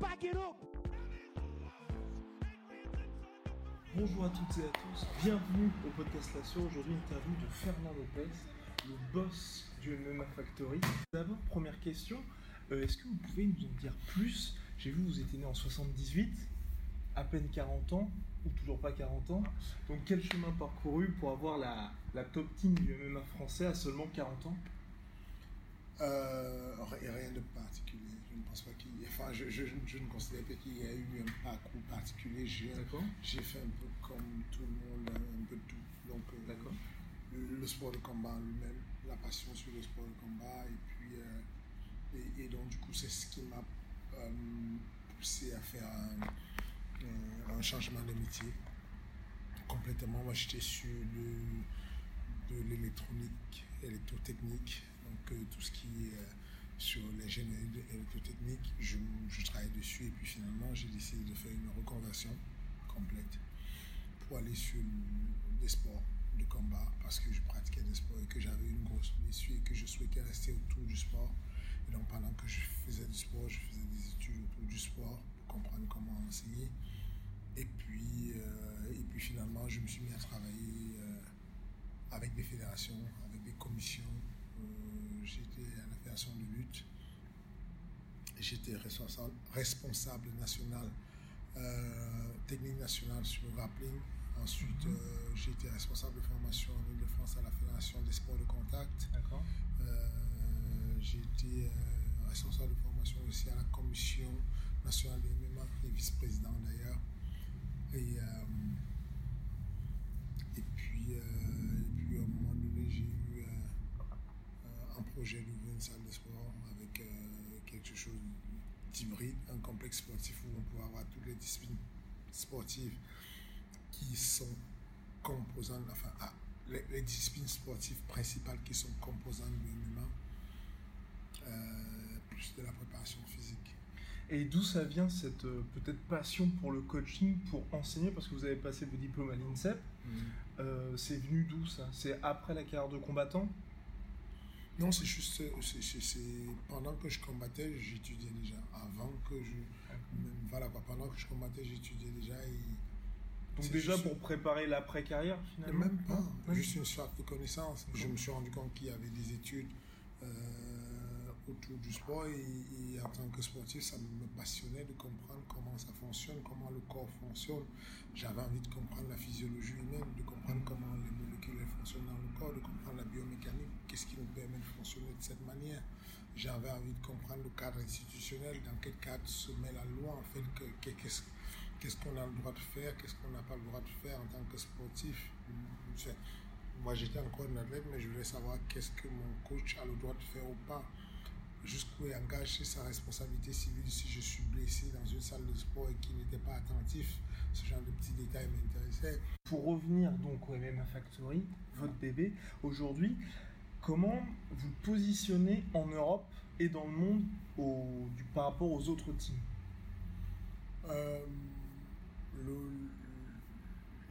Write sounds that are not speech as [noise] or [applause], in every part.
Back it up. Bonjour à toutes et à tous, bienvenue au podcast Latio. Aujourd'hui, interview de Fernand Lopez, le boss du MMA Factory. D'abord, première question, euh, est-ce que vous pouvez nous en dire plus? J'ai vu, vous étiez né en 78, à peine 40 ans, ou toujours pas 40 ans. Donc, quel chemin parcouru pour avoir la, la top team du MMA français à seulement 40 ans? Euh, rien de particulier. Je ne pense pas qu'il y ait- Enfin, je, je- je ne considère pas qu'il y ait eu un parcours particulier. J'ai fait un peu comme tout le monde, un peu de tout. Donc, euh, le, le sport de combat en lui-même, la passion sur le sport de combat, et puis. euh, et, et donc, du coup, c'est ce qui m'a poussé à faire un, un- un changement de métier. Complètement. Moi, j'étais sur le, de l'électronique, électrotechnique, donc euh, tout ce qui est euh, sur l'ingénierie de- électrotechnique, je, je travaille dessus et puis finalement j'ai décidé de faire une reconversion complète pour aller sur des sports de combat parce que je pratiquais des sports et que j'avais une grosse blessure et que je souhaitais rester autour du sport. Et donc pendant que je faisais du sport, je faisais des études autour du sport pour comprendre comment enseigner. Et puis, euh, et puis finalement, je me suis mis à travailler avec des fédérations, avec des commissions. J'étais à la fédération de lutte. J'étais responsable, responsable national, euh, technique nationale sur le grappling. Ensuite, euh, j'étais responsable de formation en Ile-de-France à la Fédération des sports de contact. D'accord. Euh, j'ai été euh, responsable de formation aussi à la commission nationale des MMA et vice-président d'ailleurs. Et, et, puis, projet d'ouvrir une salle de sport avec euh, quelque chose d'hybride, un complexe sportif où on pourrait avoir toutes les disciplines sportives qui sont composantes, enfin, ah, les, les disciplines sportives principales qui sont composantes du MMA, euh, plus de la préparation physique. Et d'où ça vient cette euh, peut-être passion pour le coaching, pour enseigner? Parce que vous avez passé vos diplômes à l'INSEP. Euh, c'est venu d'où ça? C'est après la carrière de combattant? Non, c'est juste, euh, c'est- pendant que je combattais, j'étudiais déjà. Avant que je, même, voilà quoi, pendant que je combattais, j'étudiais déjà. Et, Donc déjà juste- pour préparer l'après-carrière et finalement? Même pas, Ouais. juste une sorte de connaissance. Je me suis rendu compte qu'il y avait des études euh, autour du sport et, et en tant que sportif, ça me passionnait de comprendre comment ça fonctionne, comment le corps fonctionne. J'avais envie de comprendre la physiologie humaine, de comprendre comment les molécules fonctionnent dans le corps, de comprendre la biomécanique, qu'est-ce qui nous permet de fonctionner de cette manière. J'avais envie de comprendre le cadre institutionnel, dans quel cadre se met la loi, en fait, que- que- qu'est-ce qu'on a le droit de faire, qu'est-ce qu'on n'a pas le droit de faire en tant que sportif. Moi, j'étais encore un athlète, mais je voulais savoir qu'est-ce que mon coach a le droit de faire ou pas. Jusqu'où il engage sa responsabilité civile si je suis blessé dans une salle de sport et qu'il n'était pas attentif. Ce genre de petits détails m'intéressaient. Pour revenir donc au MMA Factory, votre bébé, aujourd'hui, comment vous positionnez en Europe et dans le monde au- du, par rapport aux autres teams Euh, le-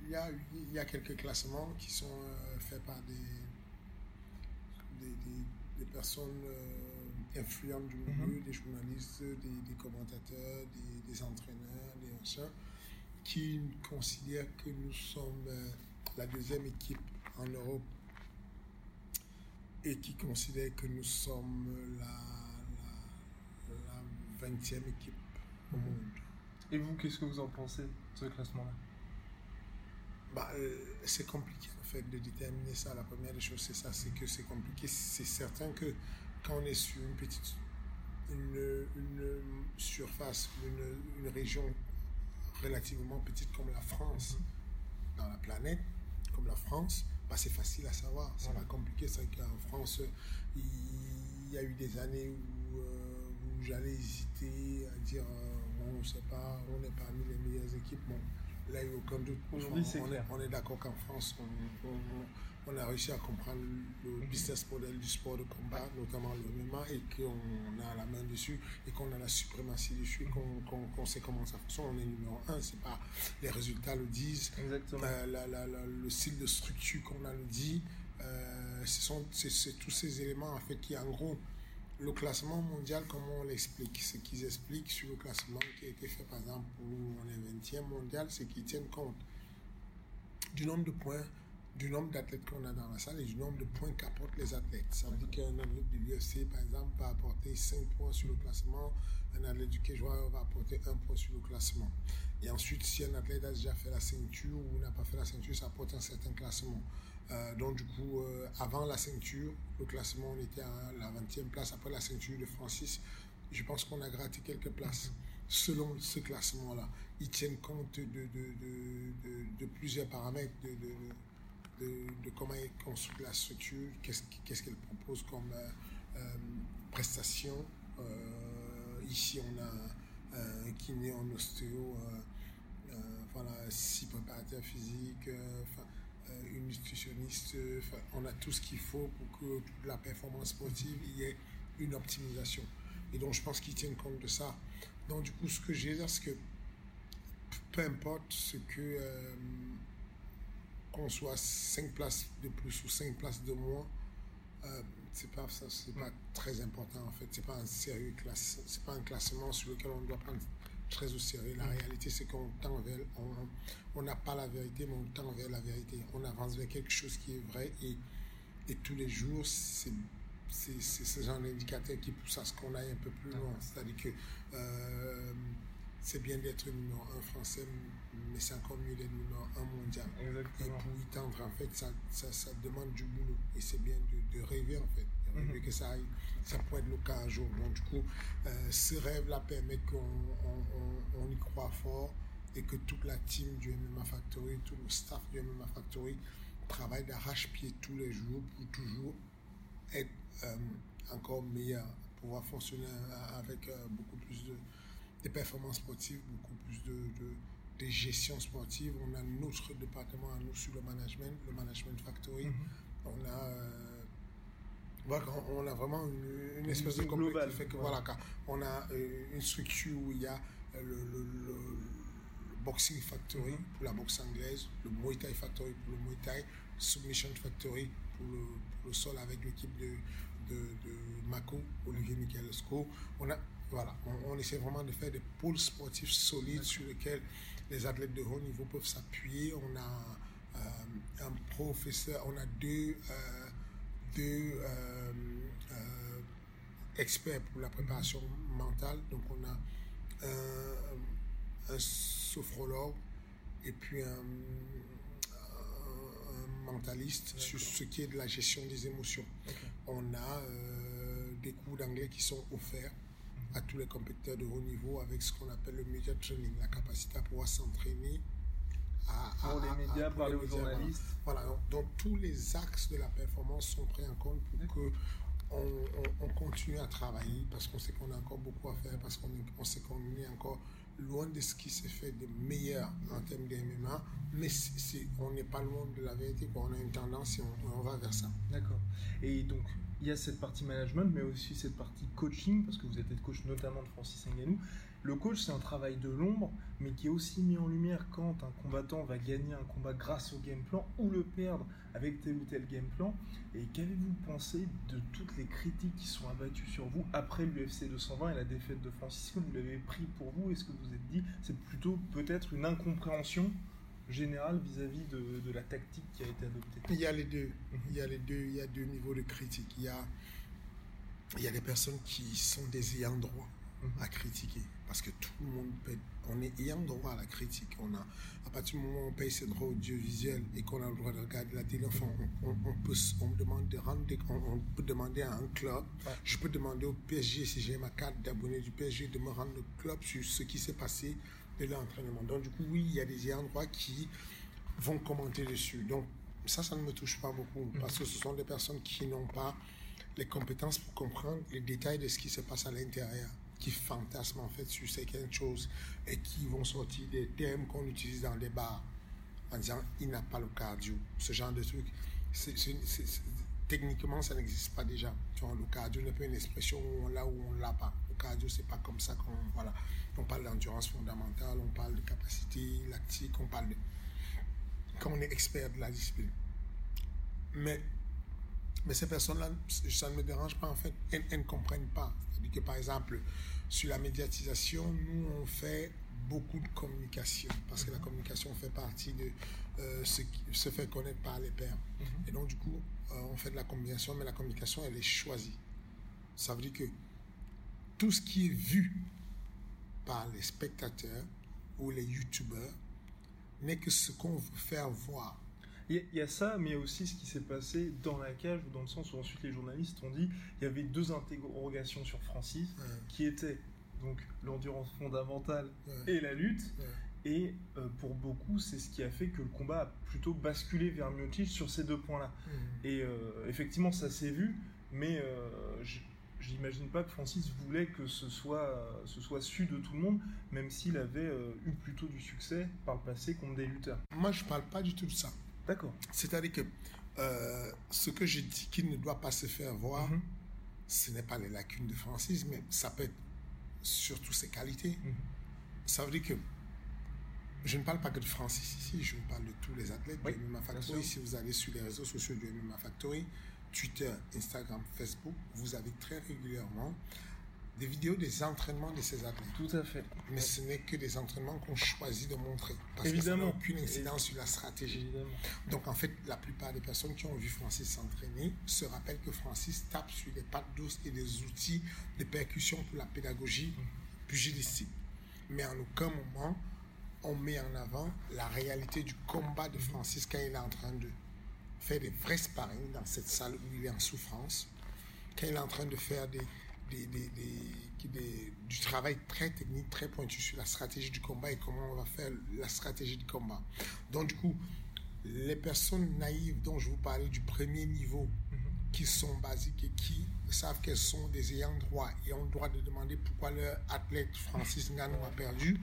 il, y a, il y a quelques classements qui sont euh, faits par des, des, des- des personnes euh, influentes du milieu, des journalistes, des, commentateurs, des, des entraîneurs, des anciens, qui considèrent que nous sommes euh, la deuxième équipe en Europe et qui considèrent que nous sommes la, la, la 20e équipe au monde. Et vous, qu'est-ce que vous en pensez de ce classement-là? Bah, euh, c'est compliqué en fait de déterminer ça. La première des choses, c'est ça, c'est que c'est compliqué. C'est certain que quand on est sur une petite, une, une surface, une, une région relativement petite comme la France, dans la planète, comme la France, bah, c'est facile à savoir. C'est Voilà. pas compliqué c'est qu'en France, il y a eu des années où, euh, où j'allais hésiter à dire, euh, on ne sait pas, on est parmi les meilleures équipes. Bon, là, il n'y a aucun doute. On, est, on est d'accord qu'en France, on, on- on- a réussi à comprendre le business model du sport de combat, notamment le MMA, et qu'on a la main dessus, et qu'on a la suprématie dessus, qu'on sait comment ça fonctionne. On est numéro un, c'est pas les résultats le disent, euh, la- la- la- le style de structure qu'on a le dit, euh, ce sont c'est- c'est tous ces éléments en fait qui en gros le classement mondial, comment on l'explique Ce qu'ils expliquent sur le classement qui a été fait par exemple pour nous, on est 20e mondial, c'est qu'ils tiennent compte du nombre de points, du nombre d'athlètes qu'on a dans la salle et du nombre de points qu'apportent les athlètes. Ça veut dire qu'un athlète de l'UFC, par exemple, va apporter 5 points sur le classement, un athlète du Warrior va apporter 1 point sur le classement. Et ensuite, si un athlète a déjà fait la ceinture ou n'a pas fait la ceinture, ça apporte un certain classement. Euh, donc, du coup, euh, avant la ceinture, le classement, on était à la 20e place. Après la ceinture de Francis, je pense qu'on a gratté quelques places. Selon ce classement-là, ils tiennent compte de- de plusieurs paramètres, de, de, comment est construite la structure, qu'est-ce qu'elle propose comme euh, euh, prestation. Euh, ici, on a un kiné en ostéo, euh, voilà, six préparateurs physiques, une nutritionniste, on a tout ce qu'il faut pour que la performance sportive y ait une optimisation. Et donc, je pense qu'ils tiennent compte de ça. Donc, du coup, ce que j'ai dire, c'est que peu importe ce que qu'on soit 5 places de plus ou 5 places de moins, euh, c'est pas ça, c'est pas très important en fait. C'est pas un sérieux classe, c'est pas un classement sur lequel on doit prendre très au sérieux. La réalité, c'est qu'on tend vers, on n'a pas la vérité, mais on tend vers la vérité. On avance vers quelque chose qui est vrai et, et tous les jours, c'est c'est c'est ce genre d'indicateur qui pousse à ce qu'on aille un peu plus loin. C'est-à-dire que euh, c'est bien d'être numéro un français, mais c'est encore mieux d'être numéro un mondial. Et pour y tendre, en fait, ça, ça, ça demande du boulot. Et c'est bien de, de rêver, en fait. De rêver que ça aille, ça pourrait être le cas un jour. Donc, du coup, euh, ce rêve-là permet qu'on on, on- on y croit fort et que toute la team du MMA Factory, tout le staff du MMA Factory travaille d'arrache-pied tous les jours pour toujours être euh, encore meilleur, pouvoir fonctionner euh, avec euh, beaucoup plus de, de performances sportives, beaucoup plus de, de, de gestion sportive. On a notre département à nous sur le management, le management factory. On a euh, voilà, on- a vraiment une, une espèce de complexe globale, qui fait que ouais. voilà, on a euh, une structure où il y a euh, le, le- le- le boxing factory pour la boxe anglaise, le Muay Thai factory pour le Muay Thai, submission factory pour le, pour le sol avec l'équipe de, de, de Mako, Olivier Michelesco. On a voilà, on, on essaie vraiment de faire des pôles sportifs solides sur lesquels les athlètes de haut niveau peuvent s'appuyer. On a euh, un professeur, on a deux, euh, deux euh, experts pour la préparation mentale. Donc on a un, un sophrologue et puis un, mentaliste sur ce qui est de la gestion des émotions. On a des cours d'anglais qui sont offerts à tous les compétiteurs de haut niveau avec ce qu'on appelle le media training, la capacité à pouvoir s'entraîner à, à- Pour les à- médias, pour parler les aux médias, journalistes. Voilà, donc, donc tous les axes de la performance sont pris en compte pour que on, on- on continue à travailler parce qu'on sait qu'on a encore beaucoup à faire, parce qu'on on sait qu'on est encore loin de ce qui s'est fait de meilleur en termes de MMA, mais on n'est pas loin de la vérité, quoi. on a une tendance et on, on va vers ça. D'accord. Et donc, il y a cette partie management, mais aussi cette partie coaching, parce que vous êtes coach notamment de Francis Ngannou. Le coach, c'est un travail de l'ombre, mais qui est aussi mis en lumière quand un combattant va gagner un combat grâce au game plan ou le perdre avec tel ou tel game plan. Et qu'avez-vous pensé de toutes les critiques qui sont abattues sur vous après l'UFC 220 et la défaite de Francis vous l'avez pris pour vous? Est-ce que vous vous êtes dit c'est plutôt peut-être une incompréhension? Générale vis-à-vis de, de la tactique qui a été adoptée Il y a les deux. Il y a les deux. Il y a deux niveaux de critique. Il y a, il y a des personnes qui sont des ayants droit à critiquer. Parce que tout le monde peut, on est ayant droit à la critique. On a, à partir du moment où on paye ses droits audiovisuels et qu'on a le droit de regarder la télé, enfin, on, on- on peut, on demande de rendre on, on peut demander à un club, Ouais. je peux demander au PSG, si j'ai ma carte d'abonné du PSG, de me rendre le club sur ce qui s'est passé de l'entraînement. Donc, du coup, oui, il y a des droit qui vont commenter dessus. Donc, ça, ça ne me touche pas beaucoup parce que ce sont des personnes qui n'ont pas les compétences pour comprendre les détails de ce qui se passe à l'intérieur, qui fantasment en fait sur certaines choses et qui vont sortir des termes qu'on utilise dans les bars en disant il n'a pas le cardio, ce genre de truc. C'est- techniquement, ça n'existe pas déjà. Tu vois, le cardio n'est pas une expression où on l'a ou on l'a pas. Cardio, c'est pas comme ça qu'on voilà. On parle d'endurance fondamentale, on parle de capacité lactique, on parle de quand on est expert de la discipline. Mais mais ces personnes-là, ça ne me dérange pas en fait, elles, elles ne comprennent pas. C'est-à-dire que par exemple, sur la médiatisation, nous on fait beaucoup de communication parce que la communication fait partie de euh, ce qui se fait connaître par les pairs. Et donc du coup, euh, on fait de la communication, mais la communication elle est choisie. Ça veut dire que tout ce qui est vu par les spectateurs ou les youtubeurs n'est que ce qu'on veut faire voir. Il y, a- ça, mais il y a aussi ce qui s'est passé dans la cage, ou dans le sens où ensuite les journalistes ont dit il y avait deux interrogations sur Francis, Ouais. qui étaient donc l'endurance fondamentale Ouais. et la lutte. Ouais. Et euh, pour beaucoup, c'est ce qui a fait que le combat a plutôt basculé vers Miocic sur ces deux points-là. Et euh, effectivement, ça s'est vu, mais euh, j'imagine pas que Francis voulait que ce soit, euh, ce soit su de tout le monde, même s'il avait euh, eu plutôt du succès par le passé contre des lutteurs. Moi, je parle pas du tout de ça. D'accord. C'est-à-dire que euh, ce que je dis qu'il ne doit pas se faire voir, Mhm. ce n'est pas les lacunes de Francis, mais ça peut être surtout ses qualités. Mhm. Ça veut dire que je ne parle pas que de Francis ici, je vous parle de tous les athlètes Oui, du MMA Factory. Si vous allez sur les réseaux sociaux du MMA Factory, Twitter, Instagram, Facebook, vous avez très régulièrement des vidéos des entraînements de ces athlètes. Tout à fait. Mais ce n'est que des entraînements qu'on choisit de montrer. Parce Évidemment. que ça n'a aucune incidence sur la stratégie. Évidemment. Donc en fait, la plupart des personnes qui ont vu Francis s'entraîner se rappellent que Francis tape sur des pattes douces et des outils de percussion pour la pédagogie pugilistique. Mais en aucun moment, on met en avant la réalité du combat de Francis quand il est en train de faire des vrais sparring dans cette salle où il est en souffrance, quand il est en train de faire des, des- des- des- des- du travail très technique, très pointu sur la stratégie du combat et comment on va faire la stratégie du combat. Donc du coup, les personnes naïves dont je vous parlais du premier niveau, qui sont basiques et qui savent qu'elles sont des ayants droit et ont le droit de demander pourquoi leur athlète Francis Ngannou a perdu,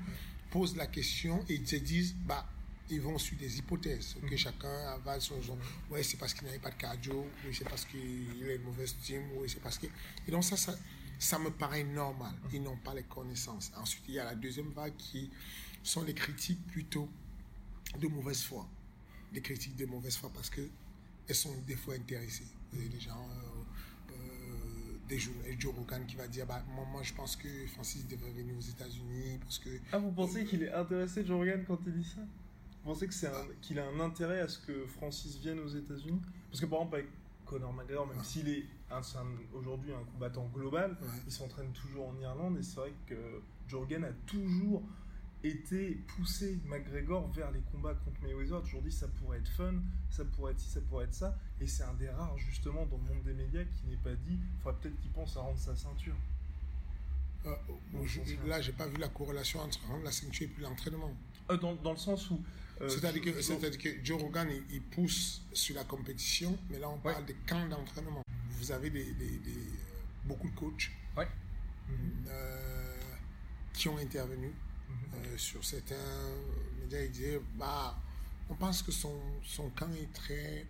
posent la question et ils se disent, bah, ils vont sur des hypothèses, que chacun avale son son. Ouais, c'est parce qu'il n'avait pas de cardio, oui, c'est parce qu'il a une mauvaise team, oui, c'est parce que. Et donc, ça, ça, ça me paraît normal. Ils n'ont pas les connaissances. Ensuite, il y a la deuxième vague qui sont les critiques plutôt de mauvaise foi. Des critiques de mauvaise foi parce que elles sont des fois intéressées. Vous avez des gens, euh, euh, des journalistes, Joe Rogan qui va dire bah, moi, moi, je pense que Francis devrait venir aux États-Unis parce que. Ah, vous pensez qu'il est intéressé, Joe Rogan, quand il dit ça? Pensez que c'est un- qu'il a un intérêt à ce que Francis vienne aux États-Unis? Parce que par exemple, avec Conor McGregor, même Ouais. s'il est aujourd'hui un combattant global, Ouais. il s'entraîne toujours en Irlande et c'est vrai que Joe Rogan a toujours été poussé McGregor vers les combats contre Mayweather. Toujours dit ça pourrait être fun, ça pourrait être ci, ça pourrait être ça. Et c'est un des rares justement dans le monde des médias qui n'est pas dit, il faudrait peut-être qu'il pense à rendre sa ceinture. Euh, que- là, j'ai pas vu la corrélation entre rendre la ceinture et puis l'entraînement. Euh, dans, dans le sens où... euh, C'est-à-dire que, que Joe Rogan, il, il pousse sur la compétition, mais là, on Ouais. parle des camps d'entraînement. Vous avez des, des- des- euh, beaucoup de coachs Ouais. qui ont intervenu Mhm. euh, sur certains médias. Ils disaient, bah, on pense que son, son camp est très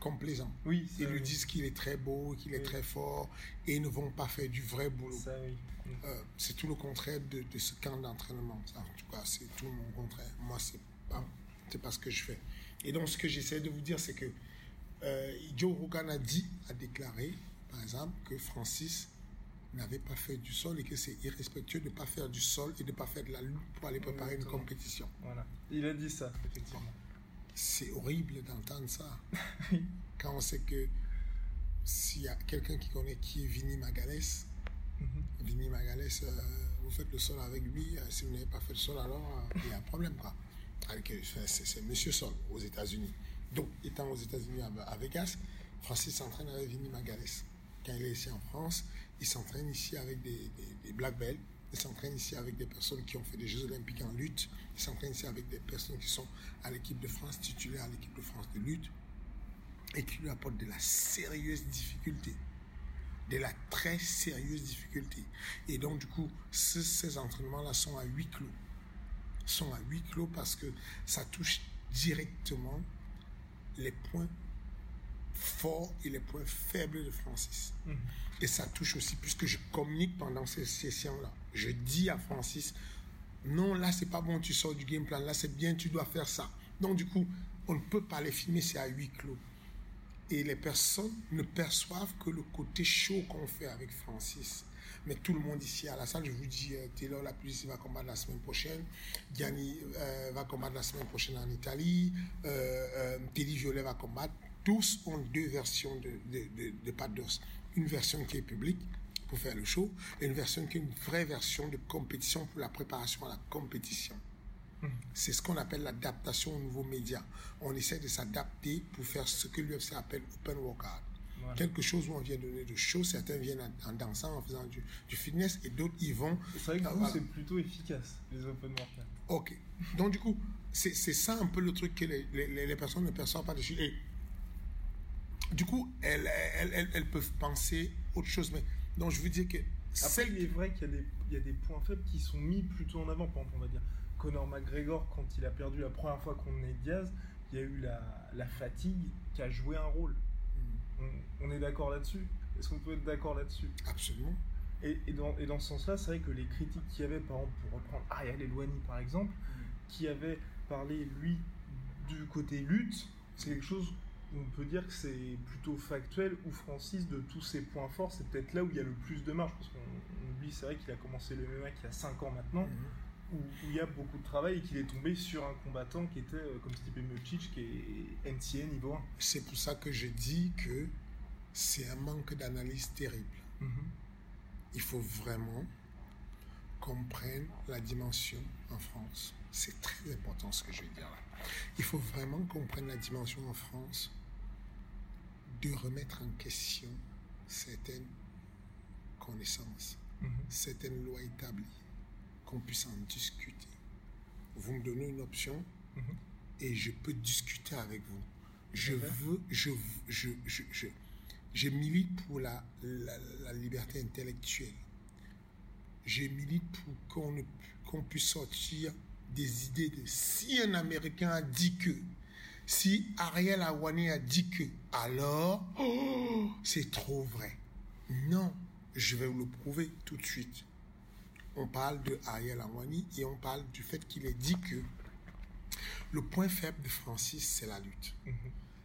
complaisant. Oui, Ils lui disent qu'il est très beau, qu'il est Oui. très fort, et ils ne vont pas faire du vrai boulot. Ça, oui. Euh, c'est tout le contraire de, de ce camp d'entraînement. En tout cas, c'est tout mon contraire. Moi, c'est pas, c'est pas ce que je fais. Et donc, ce que j'essaie de vous dire, c'est que euh, Joe Rogan a dit, a déclaré, par exemple, que Francis n'avait pas fait du sol et que c'est irrespectueux de ne pas faire du sol et de ne pas faire de la lutte pour aller préparer une compétition. Voilà. Il a dit ça, effectivement. C'est horrible d'entendre ça. [laughs] Quand on sait que s'il y a quelqu'un qui connaît qui est Vinny Magalès, Vinny Magalès, euh, vous faites le sol avec lui. euh, si vous n'avez pas fait le sol, alors euh, il y a un problème. C'est, Monsieur Sol aux États-Unis. Donc, étant aux États-Unis à, Vegas, Francis s'entraîne avec Vinny Magalès. Quand il est ici en France, il s'entraîne ici avec des, des, black belts. Il s'entraîne ici avec des personnes qui ont fait des Jeux Olympiques en lutte. Il s'entraîne ici avec des personnes qui sont à l'équipe de France, titulaires à l'équipe de France de lutte. et qui lui apporte de la sérieuse difficulté. De la très sérieuse difficulté. Et donc, du coup, ce- ces entraînements-là sont à huis clos. Sont à huis clos parce que ça touche directement les points forts et les points faibles de Francis. Et ça touche aussi, puisque je communique pendant ces sessions-là. Je dis à Francis, non, là, c'est pas bon, tu sors du game plan, là, c'est bien, tu dois faire ça. Donc, du coup, on ne peut pas les filmer, c'est à huis clos. Et les personnes ne perçoivent que le côté chaud qu'on fait avec Francis. Mais tout le monde ici à la salle, je vous dis, euh, Taylor la police va combattre la semaine prochaine, Gianni euh, va combattre la semaine prochaine en Italie, euh, euh, Teddy Violet va combattre. Tous ont deux versions de, de, de, de Pat. Une version qui est publique pour faire le show et une version qui est une vraie version de compétition pour la préparation à la compétition. C'est ce qu'on appelle l'adaptation aux nouveaux médias. On essaie de s'adapter pour faire ce que l'UFC appelle open workout. Voilà. Quelque chose où on vient donner de show, certains viennent en, en dansant, en faisant du, du fitness, et d'autres y vont. C'est vrai que Ah, vous, voilà. c'est plutôt efficace, les open workouts. Ok. Donc, du coup, c'est ça un peu le truc que les, les- les personnes ne perçoivent pas dessus. Et du coup, elles, elles, elles- elles peuvent penser autre chose. Mais donc, je veux dire que Après, il est vrai qu'il y, a des- il y a des points faibles qui sont mis plutôt en avant. Par exemple, on va dire Conor McGregor, quand il a perdu la première fois contre Nate Diaz, il y a eu la, la fatigue qui a joué un rôle. Hmm. On, on est d'accord là-dessus? Est-ce qu'on peut être d'accord là-dessus? Absolument. et, et dans, et dans ce sens-là, c'est vrai que les critiques qu'il y avait, par exemple, pour reprendre Ariel Elwani par exemple, qui avait parlé, lui, du côté lutte, c'est quelque chose où on peut dire que c'est plutôt factuel, où Francis, de tous ses points forts, c'est peut-être là où il y a le plus de marge, parce qu'on on oublie, c'est vrai qu'il a commencé le MMA il y a 5 ans maintenant, où, où il y a beaucoup de travail et qu'il est tombé sur un combattant qui était, euh, comme Stipe Miocic, qui est NCA niveau 1. C'est pour ça que je dis que c'est un manque d'analyse terrible. Il faut vraiment qu'on prenne la dimension en France. C'est très important ce que je vais dire là. Il faut vraiment qu'on prenne la dimension en France de remettre en question certaines connaissances, Mhm. certaines lois établies, qu'on puisse en discuter. Vous me donnez une option Mhm. et je peux discuter avec vous. Je veux, je, je, je, je, je milite pour la, la, la liberté intellectuelle. Je milite pour qu'on qu'on puisse sortir des idées de si un Américain a dit que, si Ariel Awani a dit que, alors, oh, [gasps] c'est trop vrai. Non, je vais vous le prouver tout de suite. On parle de Ariel Awani et on parle du fait qu'il ait dit que le point faible de Francis, c'est la lutte. Mhm.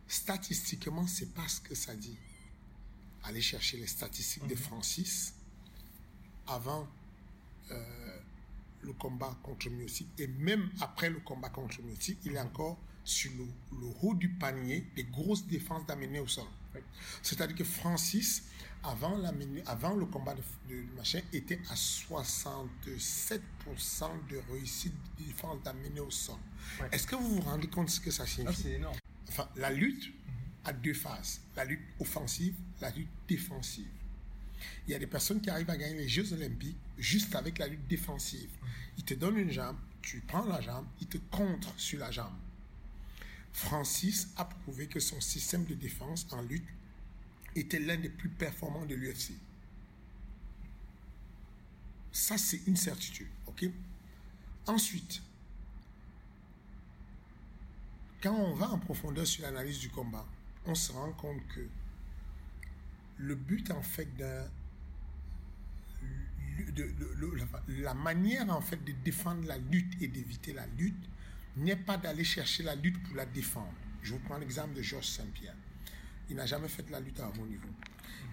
Statistiquement, c'est pas ce que ça dit. Allez chercher les statistiques de Francis avant euh, le combat contre Miocic et même après le combat contre Miocic, il est encore sur le, le haut du panier des grosses défenses d'amener au sol. C'est-à-dire que Francis, avant, l'amener- avant le combat de, de machin, était à 67% de réussite de défense d'amener au sol. Ouais. Est-ce que vous vous rendez compte de ce que ça Ah, signifie c'est énorme. Enfin, la lutte a deux phases. La lutte offensive, la lutte défensive. Il y a des personnes qui arrivent à gagner les Jeux Olympiques juste avec la lutte défensive. Ils te donnent une jambe, tu prends la jambe, ils te contrent sur la jambe. Francis a prouvé que son système de défense en lutte était l'un des plus performants de l'UFC. Ça, c'est une certitude. Ensuite, quand on va en profondeur sur l'analyse du combat, on se rend compte que le but en fait d'un de- la manière en fait de défendre la lutte et d'éviter la lutte n'est pas d'aller chercher la lutte pour la défendre. Je vous prends l'exemple de Georges Saint-Pierre. Il n'a jamais fait la lutte à haut niveau.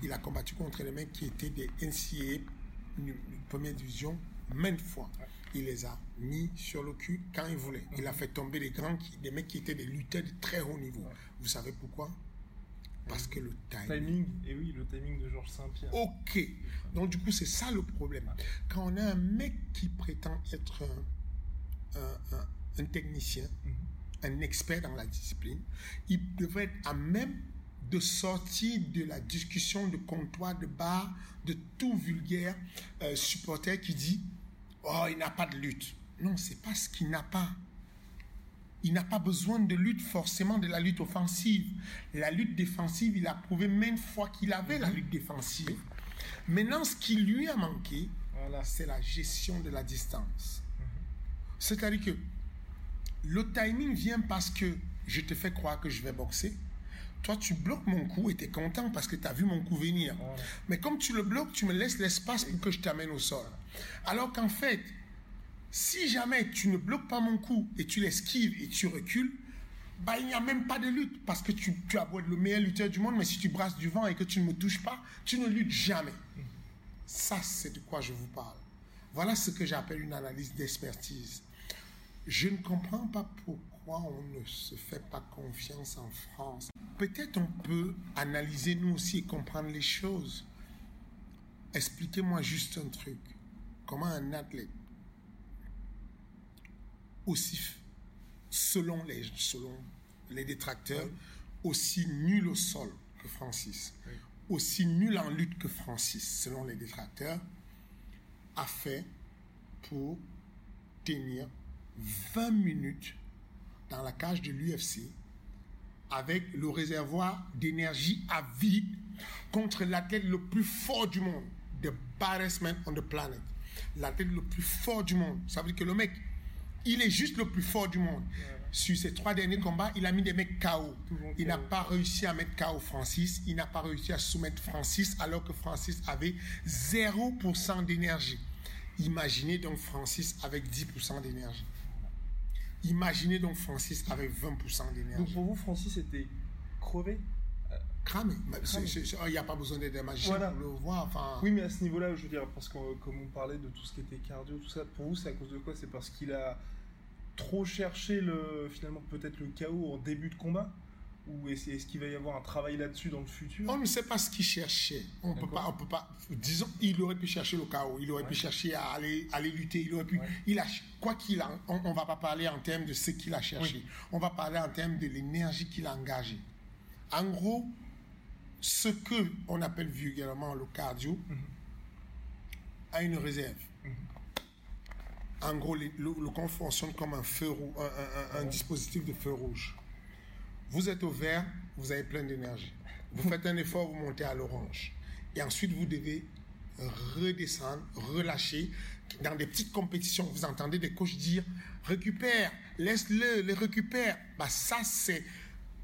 Il a combattu contre les mecs qui étaient des NCAA nu- première division maintes fois. Il les a mis sur le cul quand il voulait. Il a fait tomber des grands, des mecs qui étaient des lutteurs de très haut niveau. Vous savez pourquoi? Parce que le timing Timing, et oui, le timing de Georges Saint-Pierre. Ok. Donc, du coup, c'est ça le problème. Quand on a un mec qui prétend être un, un- un- un technicien, un expert dans la discipline, il devrait être à même de sortir de la discussion de comptoir, de bar, de tout vulgaire euh, supporter qui dit Oh, il n'a pas de lutte. Non, c'est pas ce qu'il n'a pas. Il n'a pas besoin de lutte forcément de la lutte offensive. La lutte défensive, il a prouvé maintes fois qu'il avait la lutte défensive. Maintenant, ce qui lui a manqué, Voilà. c'est la gestion de la distance. C'est-à-dire que le timing vient parce que je te fais croire que je vais boxer. Toi, tu bloques mon coup et tu es content parce que tu as vu mon coup venir. Mais comme tu le bloques, tu me laisses l'espace pour que je t'amène au sol. Alors qu'en fait, si jamais tu ne bloques pas mon coup et tu l'esquives et tu recules, bah, il n'y a même pas de lutte parce que tu, tu as beau être le meilleur lutteur du monde, mais si tu brasses du vent et que tu ne me touches pas, tu ne luttes jamais. Ça, c'est de quoi je vous parle. Voilà ce que j'appelle une analyse d'expertise. Je ne comprends pas pourquoi on ne se fait pas confiance en France. Peut-être on peut analyser nous aussi et comprendre les choses. Expliquez-moi juste un truc. Comment un athlète, aussi, selon les, selon les détracteurs, aussi nul au sol que Francis, aussi nul en lutte que Francis, selon les détracteurs, a fait pour tenir 20 minutes dans la cage de l'UFC avec le réservoir d'énergie à vide contre l'athlète le plus fort du monde, the baddest man on the planet. L'athlète le plus fort du monde. Ça veut dire que le mec, il est juste le plus fort du monde. Sur ses trois derniers combats, il a mis des mecs KO. Il n'a pas réussi à mettre KO Francis. Il n'a pas réussi à soumettre Francis alors que Francis avait 0% d'énergie. Imaginez donc Francis avec 10% d'énergie. Imaginez donc Francis avec 20% Donc d'énergie. pour vous, Francis était crevé? Cramé. C'est- c'est- c'est- Il n'y a pas besoin d'être un magicien Voilà. pour le voir. Enfin, Oui, mais à ce niveau-là, je veux dire, parce que euh, comme on parlait de tout ce qui était cardio, tout ça, pour vous, c'est à cause de quoi? C'est parce qu'il a trop cherché le, finalement, peut-être le chaos en début de combat? Ou est-ce qu'il va y avoir un travail là-dessus dans le futur? On ne sait pas ce qu'il cherchait. On peut pas, on peut pas. Disons, il aurait pu chercher le chaos. Il aurait pu chercher à aller, aller lutter. Il aurait pu. Ouais. Il a, quoi qu'il a, on, on va pas parler en termes de ce qu'il a cherché. On va parler en termes de l'énergie qu'il a engagée. En gros, ce que on appelle vulgairement le cardio Mhm. a une réserve. En gros, le, le, fonctionne comme un feu rou- un, un- un- un dispositif de feu rouge. Vous êtes au vert, vous avez plein d'énergie. Vous faites un effort, vous montez à l'orange. Et ensuite, vous devez redescendre, relâcher. Dans des petites compétitions, vous entendez des coachs dire récupère, laisse-le, le récupère. Bah, ça, c'est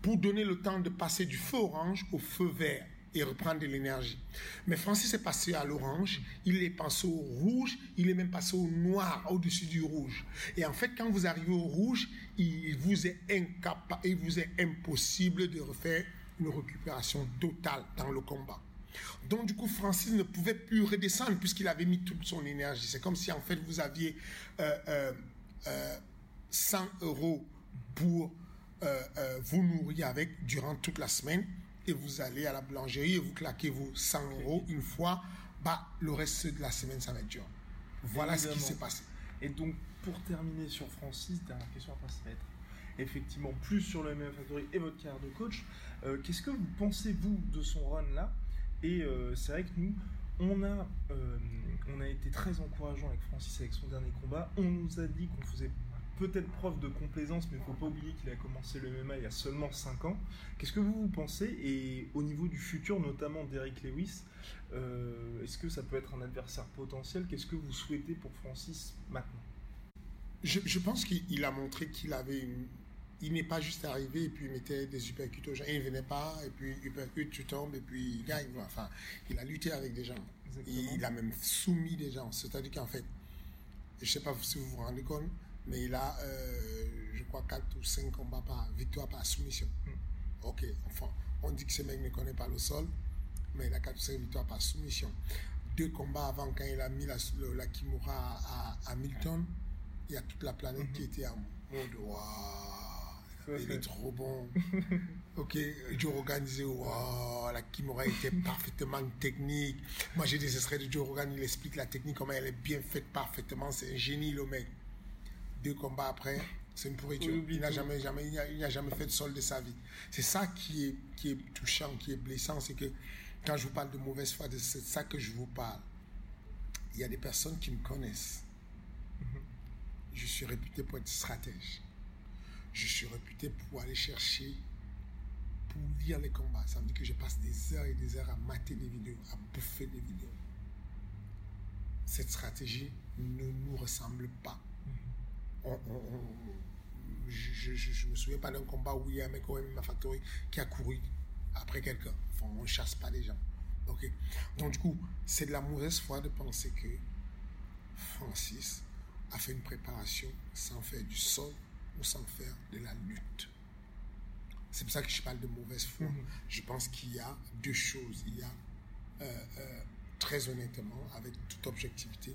pour donner le temps de passer du feu orange au feu vert reprendre de l'énergie. Mais Francis est passé à l'orange, il est passé au rouge, il est même passé au noir, au-dessus du rouge. Et en fait, quand vous arrivez au rouge, il vous est incapable, il vous est impossible de refaire une récupération totale dans le combat. Donc du coup, Francis ne pouvait plus redescendre puisqu'il avait mis toute son énergie. C'est comme si en fait vous aviez euh, euh, euh, 100 euros pour euh, euh, vous nourrir avec durant toute la semaine et vous allez à la boulangerie et vous claquez vos 100 euros une fois, bah, le reste de la semaine ça va être dur. Voilà ce qui s'est passé. Et donc, pour terminer sur Francis, dernière question après ça va être effectivement plus sur le MMA Factory et votre carrière de coach. Euh, Qu'est-ce que vous pensez, vous, de son run là? Et euh, c'est vrai que nous, on a, euh, on a été très encourageant avec Francis avec son dernier combat. On nous a dit qu'on faisait peut-être preuve de complaisance, mais il ne faut pas oublier qu'il a commencé le MMA il y a seulement 5 ans. Qu'est-ce que vous, vous pensez? Et au niveau du futur, notamment d'Eric Lewis, euh, est-ce que ça peut être un adversaire potentiel? Qu'est-ce que vous souhaitez pour Francis maintenant? Je, je pense qu'il il a montré qu'il avait une... Il n'est pas juste arrivé et puis il mettait des uppercuts aux gens. Il ne venait pas et puis uppercut, tu tombes et puis il gagne. Enfin, il a lutté avec des gens. Il, il a même soumis des gens. C'est-à-dire qu'en fait, je ne sais pas si vous vous rendez compte, mais il a, euh, je crois, 4 ou 5 combats par victoire par soumission. Ok, enfin, on dit que ce mec ne connaît pas le sol, mais il a 4 ou 5 victoires par soumission. Deux combats avant, quand il a mis la, le- la Kimura à, à Milton, il y a toute la planète qui était en mode Waouh, il est trop bon. [laughs] ok, Joe Rogan disait Waouh, la Kimura était parfaitement technique. Moi j'ai des extraits de Joe Rogan, il explique la technique, comment elle est bien faite parfaitement. C'est un génie le mec. Deux combats après, c'est une pourriture. Il n'a jamais, jamais, il n'a- jamais fait de sol de sa vie. C'est ça qui est, qui est touchant, qui est blessant, c'est que quand je vous parle de mauvaise foi, c'est de ça que je vous parle. Il y a des personnes qui me connaissent. Je suis réputé pour être stratège. je suis réputé pour aller chercher, pour lire les combats. Ça veut dire que je passe des heures et des heures à mater des vidéos, à bouffer des vidéos. Cette stratégie ne nous ressemble pas. On- on- on- je ne me souviens pas d'un combat où il y a un mec au MMA Factory qui a couru après quelqu'un. Enfin, on ne chasse pas les gens. Ok. Donc, du coup, c'est de la mauvaise foi de penser que Francis a fait une préparation sans faire du sol ou sans faire de la lutte. C'est pour ça que je parle de mauvaise foi. Je pense qu'il y a deux choses. Il y a, euh, euh, très honnêtement, avec toute objectivité,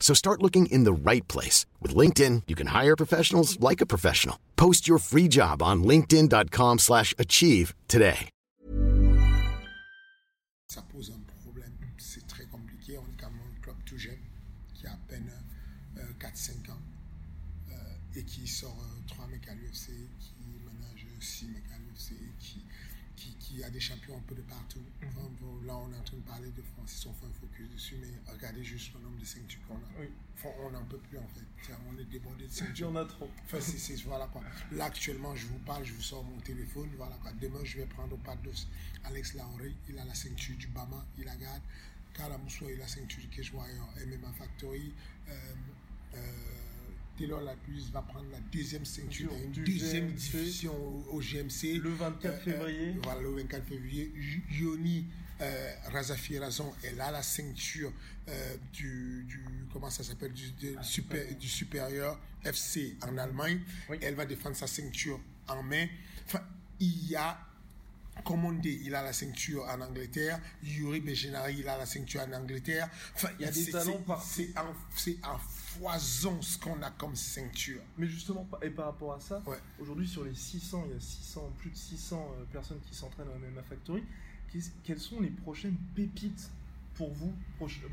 So start looking in the right place. With LinkedIn, you can hire professionals like a professional. Post your free job on linkedin.com slash achieve today. ça pose un problème. C'est très compliqué. On est quand même un club tout jeune qui a à peine euh, 4-5 ans euh, et qui sort euh, 3 mecs à l'UFC, qui manage 6 mecs à l'UFC, qui, qui, qui a des champions un peu de partout. Mhm. Enfin, là, on est en train de parler de Francis, on fait un focus dessus, mais regardez juste le nombre de ceintures qu'on a. Oui. Enfin, on n'en peut plus en fait. On est débordé de ceintures. en a trop. Enfin, c'est- voilà quoi. Là, actuellement, je vous parle, je vous sors mon téléphone, voilà quoi. Demain, je vais prendre au pas d'os Alex Laoré, il a la ceinture du Bama, il la garde. Kalamoussoua, il a la ceinture du Cage Warrior, MMA Factory. Euh, euh, Taylor Lapus va prendre la deuxième ceinture, Du- une du deuxième GMC. division au, au GMC. Le 24 Euh, février. euh, voilà, le 24 février. Yoni euh, Razafi Razon, elle a la ceinture euh, du, du- Comment ça s'appelle du, du super, du supérieur FC en Allemagne. Oui. Elle va défendre sa ceinture en mai. Enfin, il y a. Commandé, il a la ceinture en Angleterre. Yuri Bejenari, il a la ceinture en Angleterre. Enfin, Il y a des c'est- talents partout. C'est c'est en foison ce qu'on a comme ceinture. Mais justement, par- et par rapport à ça, Ouais. aujourd'hui sur les 600, il y a 600, plus de 600 euh, personnes qui s'entraînent au MMA Factory. Quelles sont les prochaines pépites pour vous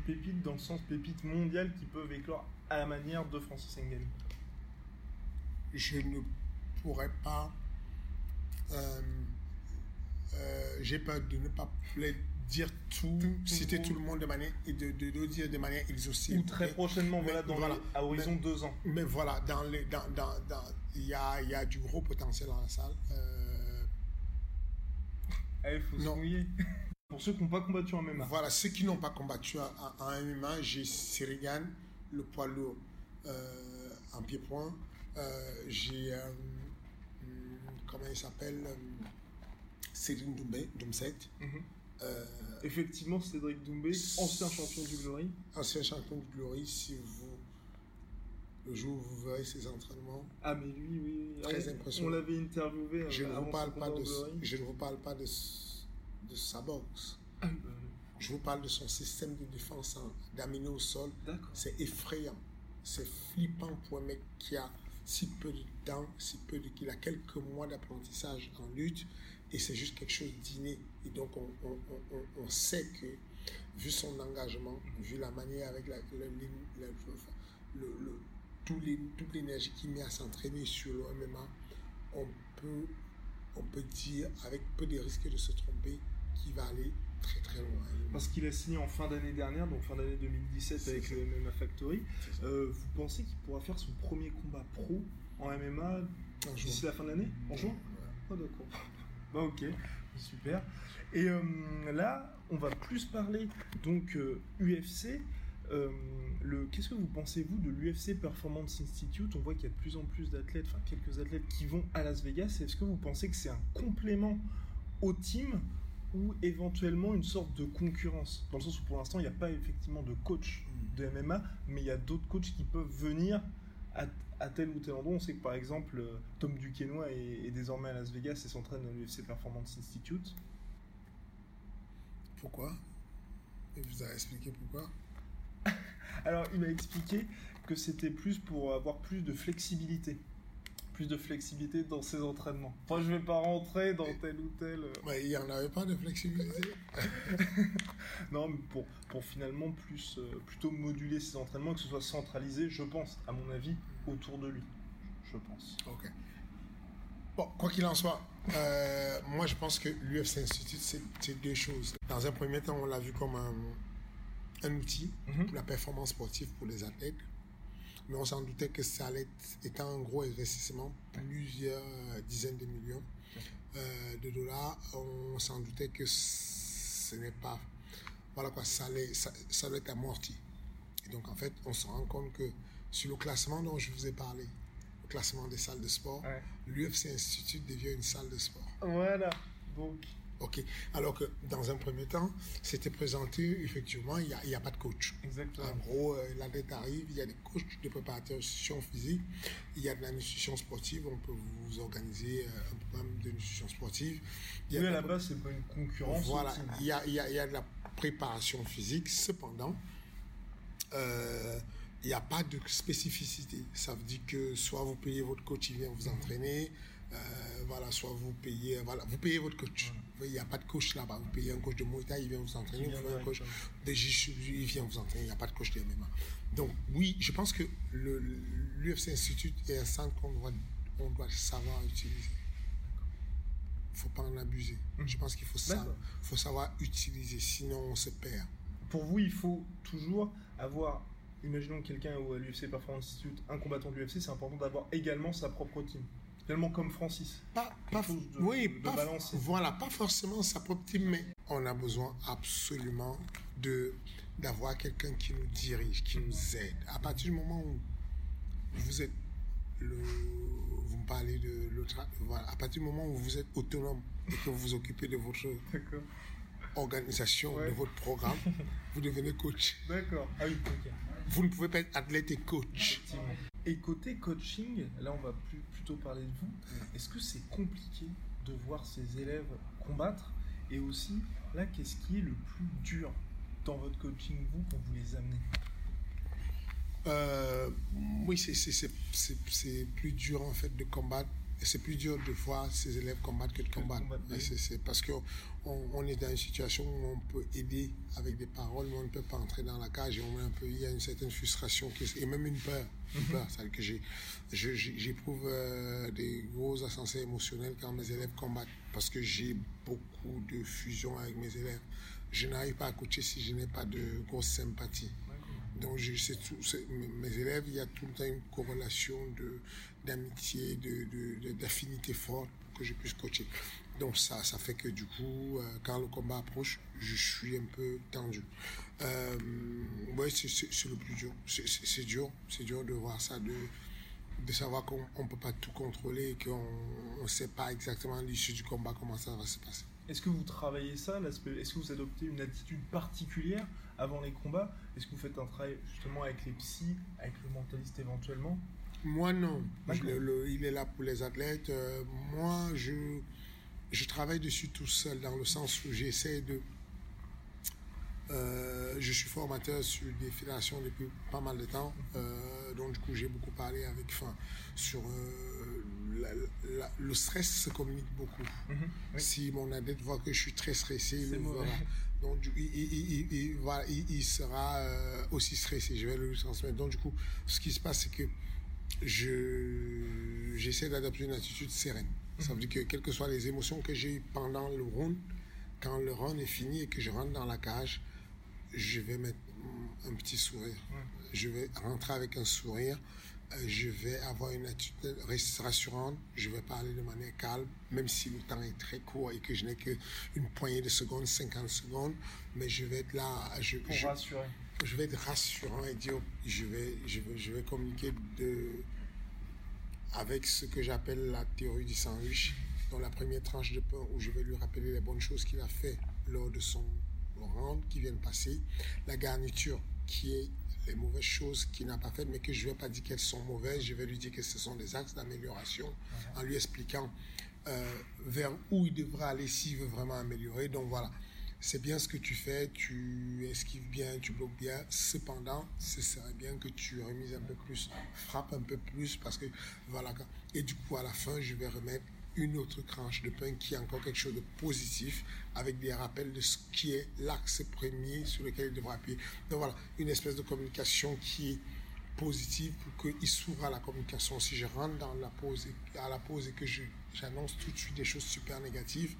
Pépites dans le sens pépites mondiales qui peuvent éclore à la manière de Francis Ngannou je ne pourrais pas. euh, euh, J'ai peur de ne pas dire tout, citer le tout le monde de manière et de, de, de dire de manière exhaustive. Ou très prochainement, Mais voilà, dans voilà. les- à horizon Mais- deux ans. Mais voilà, dans les, dans, dans, il y a, y a du gros potentiel dans la salle. Euh, Il faut se Non. mouiller. [laughs] Pour ceux qui n'ont pas combattu en MMA. Voilà, ceux qui n'ont pas combattu en, MMA, j'ai Sirigan, le poids lourd euh, en pied-point. Euh, j'ai, euh, hum, comment il s'appelle euh, Céline Doumbé, Doumset. Mhm. Effectivement, Cédric Doumbé, ancien champion du Glory. ancien champion de Glory, si vous, le jour où vous verrez ses entraînements, Ah, mais lui, oui. oui. Très On- impressionnant. On l'avait interviewé euh, je ne, avant vous parle pas de, je ne vous parle pas de, de sa boxe. Ah, bah, Je vous parle de son système de défense en- d'amener au sol. C'est effrayant. C'est flippant pour un mec qui a si peu de temps, si peu de, qu'il a quelques mois d'apprentissage en lutte, et c'est juste quelque chose d'inné. Et donc on, on- on- on- sait que, vu son engagement, vu la manière avec la, le- le- le- tout les- toute l'énergie qu'il met à s'entraîner sur le MMA, on peut, on peut dire avec peu de risques de se tromper qu'il va aller très très loin. Parce qu'il a signé en fin d'année dernière, donc fin d'année 2017 C'est avec ça. le MMA Factory. Euh, vous pensez qu'il pourra faire son premier combat pro en MMA d'ici la fin de l'année? En juin? Ouais. Oh d'accord. [laughs] Bah ok, super. Et euh, là, on va plus parler donc euh, UFC. Euh, qu'est-ce que vous pensez-vous de l'UFC Performance Institute? On voit qu'il y a de plus en plus d'athlètes, enfin quelques athlètes qui vont à Las Vegas. Est-ce que vous pensez que c'est un complément au team ou éventuellement une sorte de concurrence? Dans le sens où pour l'instant, il n'y a pas effectivement de coach de MMA, mais il y a d'autres coachs qui peuvent venir à, à tel ou tel endroit. On sait que par exemple, euh, Tom Duquesnoy est, est désormais à Las Vegas et s'entraîne dans l'UFC Performance Institute. Pourquoi? Il vous a expliqué pourquoi? [laughs] Alors, il m'a expliqué que c'était plus pour avoir plus de flexibilité. plus de flexibilité dans ses entraînements. Moi, je vais pas rentrer dans tel ou tel. euh, il n'y en avait pas de flexibilité? [laughs] Non, mais pour, pour finalement plus, euh, plutôt moduler ses entraînements, que ce soit centralisé, je pense, à mon avis, autour de lui. Je pense. Ok. Bon, quoi qu'il en soit, euh, moi je pense que l'UFC Institute, c'est deux choses. Dans un premier temps, on l'a vu comme un, un outil Mhm. pour la performance sportive pour les athlètes. Mais on s'en doutait que ça allait être, étant un gros investissement, plusieurs dizaines de millions euh, de dollars, on s'en doutait que ce n'est pas. Voilà quoi, ça allait, ça, ça allait être amorti. Et donc en fait, on se rend compte que sur le classement dont je vous ai parlé, le classement des salles de sport, Ouais. l'UFC Institute devient une salle de sport. Voilà. Donc, Ok. Alors que dans un premier temps, c'était présenté, effectivement, il n'y a, pas de coach. exactement. En gros, euh, la dette arrive, il y a des coachs, des préparateurs de nutrition physique, il y a de la nutrition sportive, on peut vous organiser euh, un programme de nutrition sportive. Il y a la la- base, c'est pas une concurrence. voilà, il y a, il y a- il y a de la préparation physique, cependant, euh, il n'y a pas de spécificité. Ça veut dire que soit vous payez votre coach, il vient vous entraîner, euh, voilà, soit vous payez, voilà, vous payez votre coach. Il n'y a pas de coach là-bas. Vous payez un coach de Muay Thai, il vient vous entraîner. Vous payez un coach de Jiu-Jitsu, il vient vous entraîner. Il n'y a pas de coach de MMA. Donc oui, je pense que l'UFC Institute est un centre qu'on doit, on doit savoir utiliser. Il ne faut pas en abuser. Je pense qu'il faut, sa- faut savoir utiliser, sinon on se perd. Pour vous, il faut toujours avoir, imaginons que quelqu'un ou à l'UFC Performance Institute, un combattant de l'UFC, c'est important d'avoir également sa propre team. Tellement comme Francis. Pas, pas, de- oui, de pas, voilà, pas forcément sa propre team, mais on a besoin absolument de d'avoir quelqu'un qui nous dirige, qui nous aide. À partir du moment où vous êtes le, vous me parlez de l'autre, voilà, à partir du moment où vous êtes autonome et que vous vous occupez de votre [laughs] organisation, Ouais. de votre programme, vous devenez coach. D'accord. Ah oui. Vous ne pouvez pas être athlète et coach. Et côté coaching, là on va plus, plutôt parler de vous. Est-ce que c'est compliqué de voir ses élèves combattre? Et aussi, là, qu'est-ce qui est le plus dur dans votre coaching, vous, quand vous les amenez? Euh, oui, c'est- c'est- c'est c'est- c'est plus dur en fait de combattre. Et C'est plus dur de voir ses élèves combattre que de combattre. c'est- parce qu'on on est dans une situation où on peut aider avec des paroles, mais on ne peut pas entrer dans la cage. Et on un peu, il y a une certaine frustration qui- et même une peur. Une Mhm. peur, c'est-à-dire que j'éprouve euh, des gros ascenseurs émotionnels quand mes élèves combattent parce que j'ai beaucoup de fusion avec mes élèves. Je n'arrive pas à coacher si je n'ai pas de grosse sympathie. Donc, je, tout, mes élèves, il y a tout le temps une corrélation de, d'amitié, de, de- de- d'affinité forte que je puisse coacher. Donc, ça, ça fait que du coup, euh, quand le combat approche, je suis un peu tendu. Euh, ouais, c'est, le plus dur. C'est, dur. C'est dur de voir ça, de, de savoir qu'on ne peut pas tout contrôler et qu'on ne sait pas exactement l'issue du combat comment ça va se passer. Est-ce que vous travaillez ça Est-ce que vous adoptez une attitude particulière avant les combats? Est-ce que vous faites un travail justement avec les psys, avec le mentaliste éventuellement? Moi, non. Le- il est là pour les athlètes. Euh, moi, je, je travaille dessus tout seul, dans le sens où j'essaie de. Euh, je suis formateur sur des fédérations depuis pas mal de temps. Euh, donc, du coup, j'ai beaucoup parlé avec. Enfin, sur. euh, la- la- le stress se communique beaucoup. Oui. Si mon adepte voit que je suis très stressé, il mauvais. verra. Donc, du- il, il- il- il- voilà, il- sera aussi stressé. Je vais le transmettre. Donc, du coup, ce qui se passe, c'est que je j'essaie d'adopter une attitude sereine. Ça veut dire que quelles que soient les émotions que j'ai eues pendant le round, quand le round est fini et que je rentre dans la cage, je vais mettre un petit sourire. Je vais rentrer avec un sourire. Euh, Je vais avoir une attitude rassurante. Je vais parler de manière calme, même si le temps est très court et que je n'ai qu'une poignée de secondes, 50 secondes. Mais je vais être là. Je, Pour je- rassurer. Je vais être rassurant et dire je vais, je vais, communiquer avec ce que j'appelle la théorie du sandwich. Dans la première tranche de pain, où je vais lui rappeler les bonnes choses qu'il a fait lors de son round qui vient de passer. La garniture, qui est les mauvaises choses qu'il n'a pas faites, mais que je ne vais pas dire qu'elles sont mauvaises. Je vais lui dire que ce sont des axes d'amélioration en lui expliquant euh, vers où il devra aller s'il veut vraiment améliorer. Donc voilà, c'est bien ce que tu fais, tu esquives bien, tu bloques bien. Cependant, ce serait bien que tu remises un peu plus, frappes un peu plus parce que voilà. Et du coup, à la fin, je vais remettre une autre tranche de pain qui est encore quelque chose de positif avec des rappels de ce qui est l'axe premier sur lequel il devra appuyer. Donc voilà, une espèce de communication qui est positive pour qu'il s'ouvre à la communication. Si je rentre dans la pause à la pause et que j'annonce tout de suite des choses super négatives,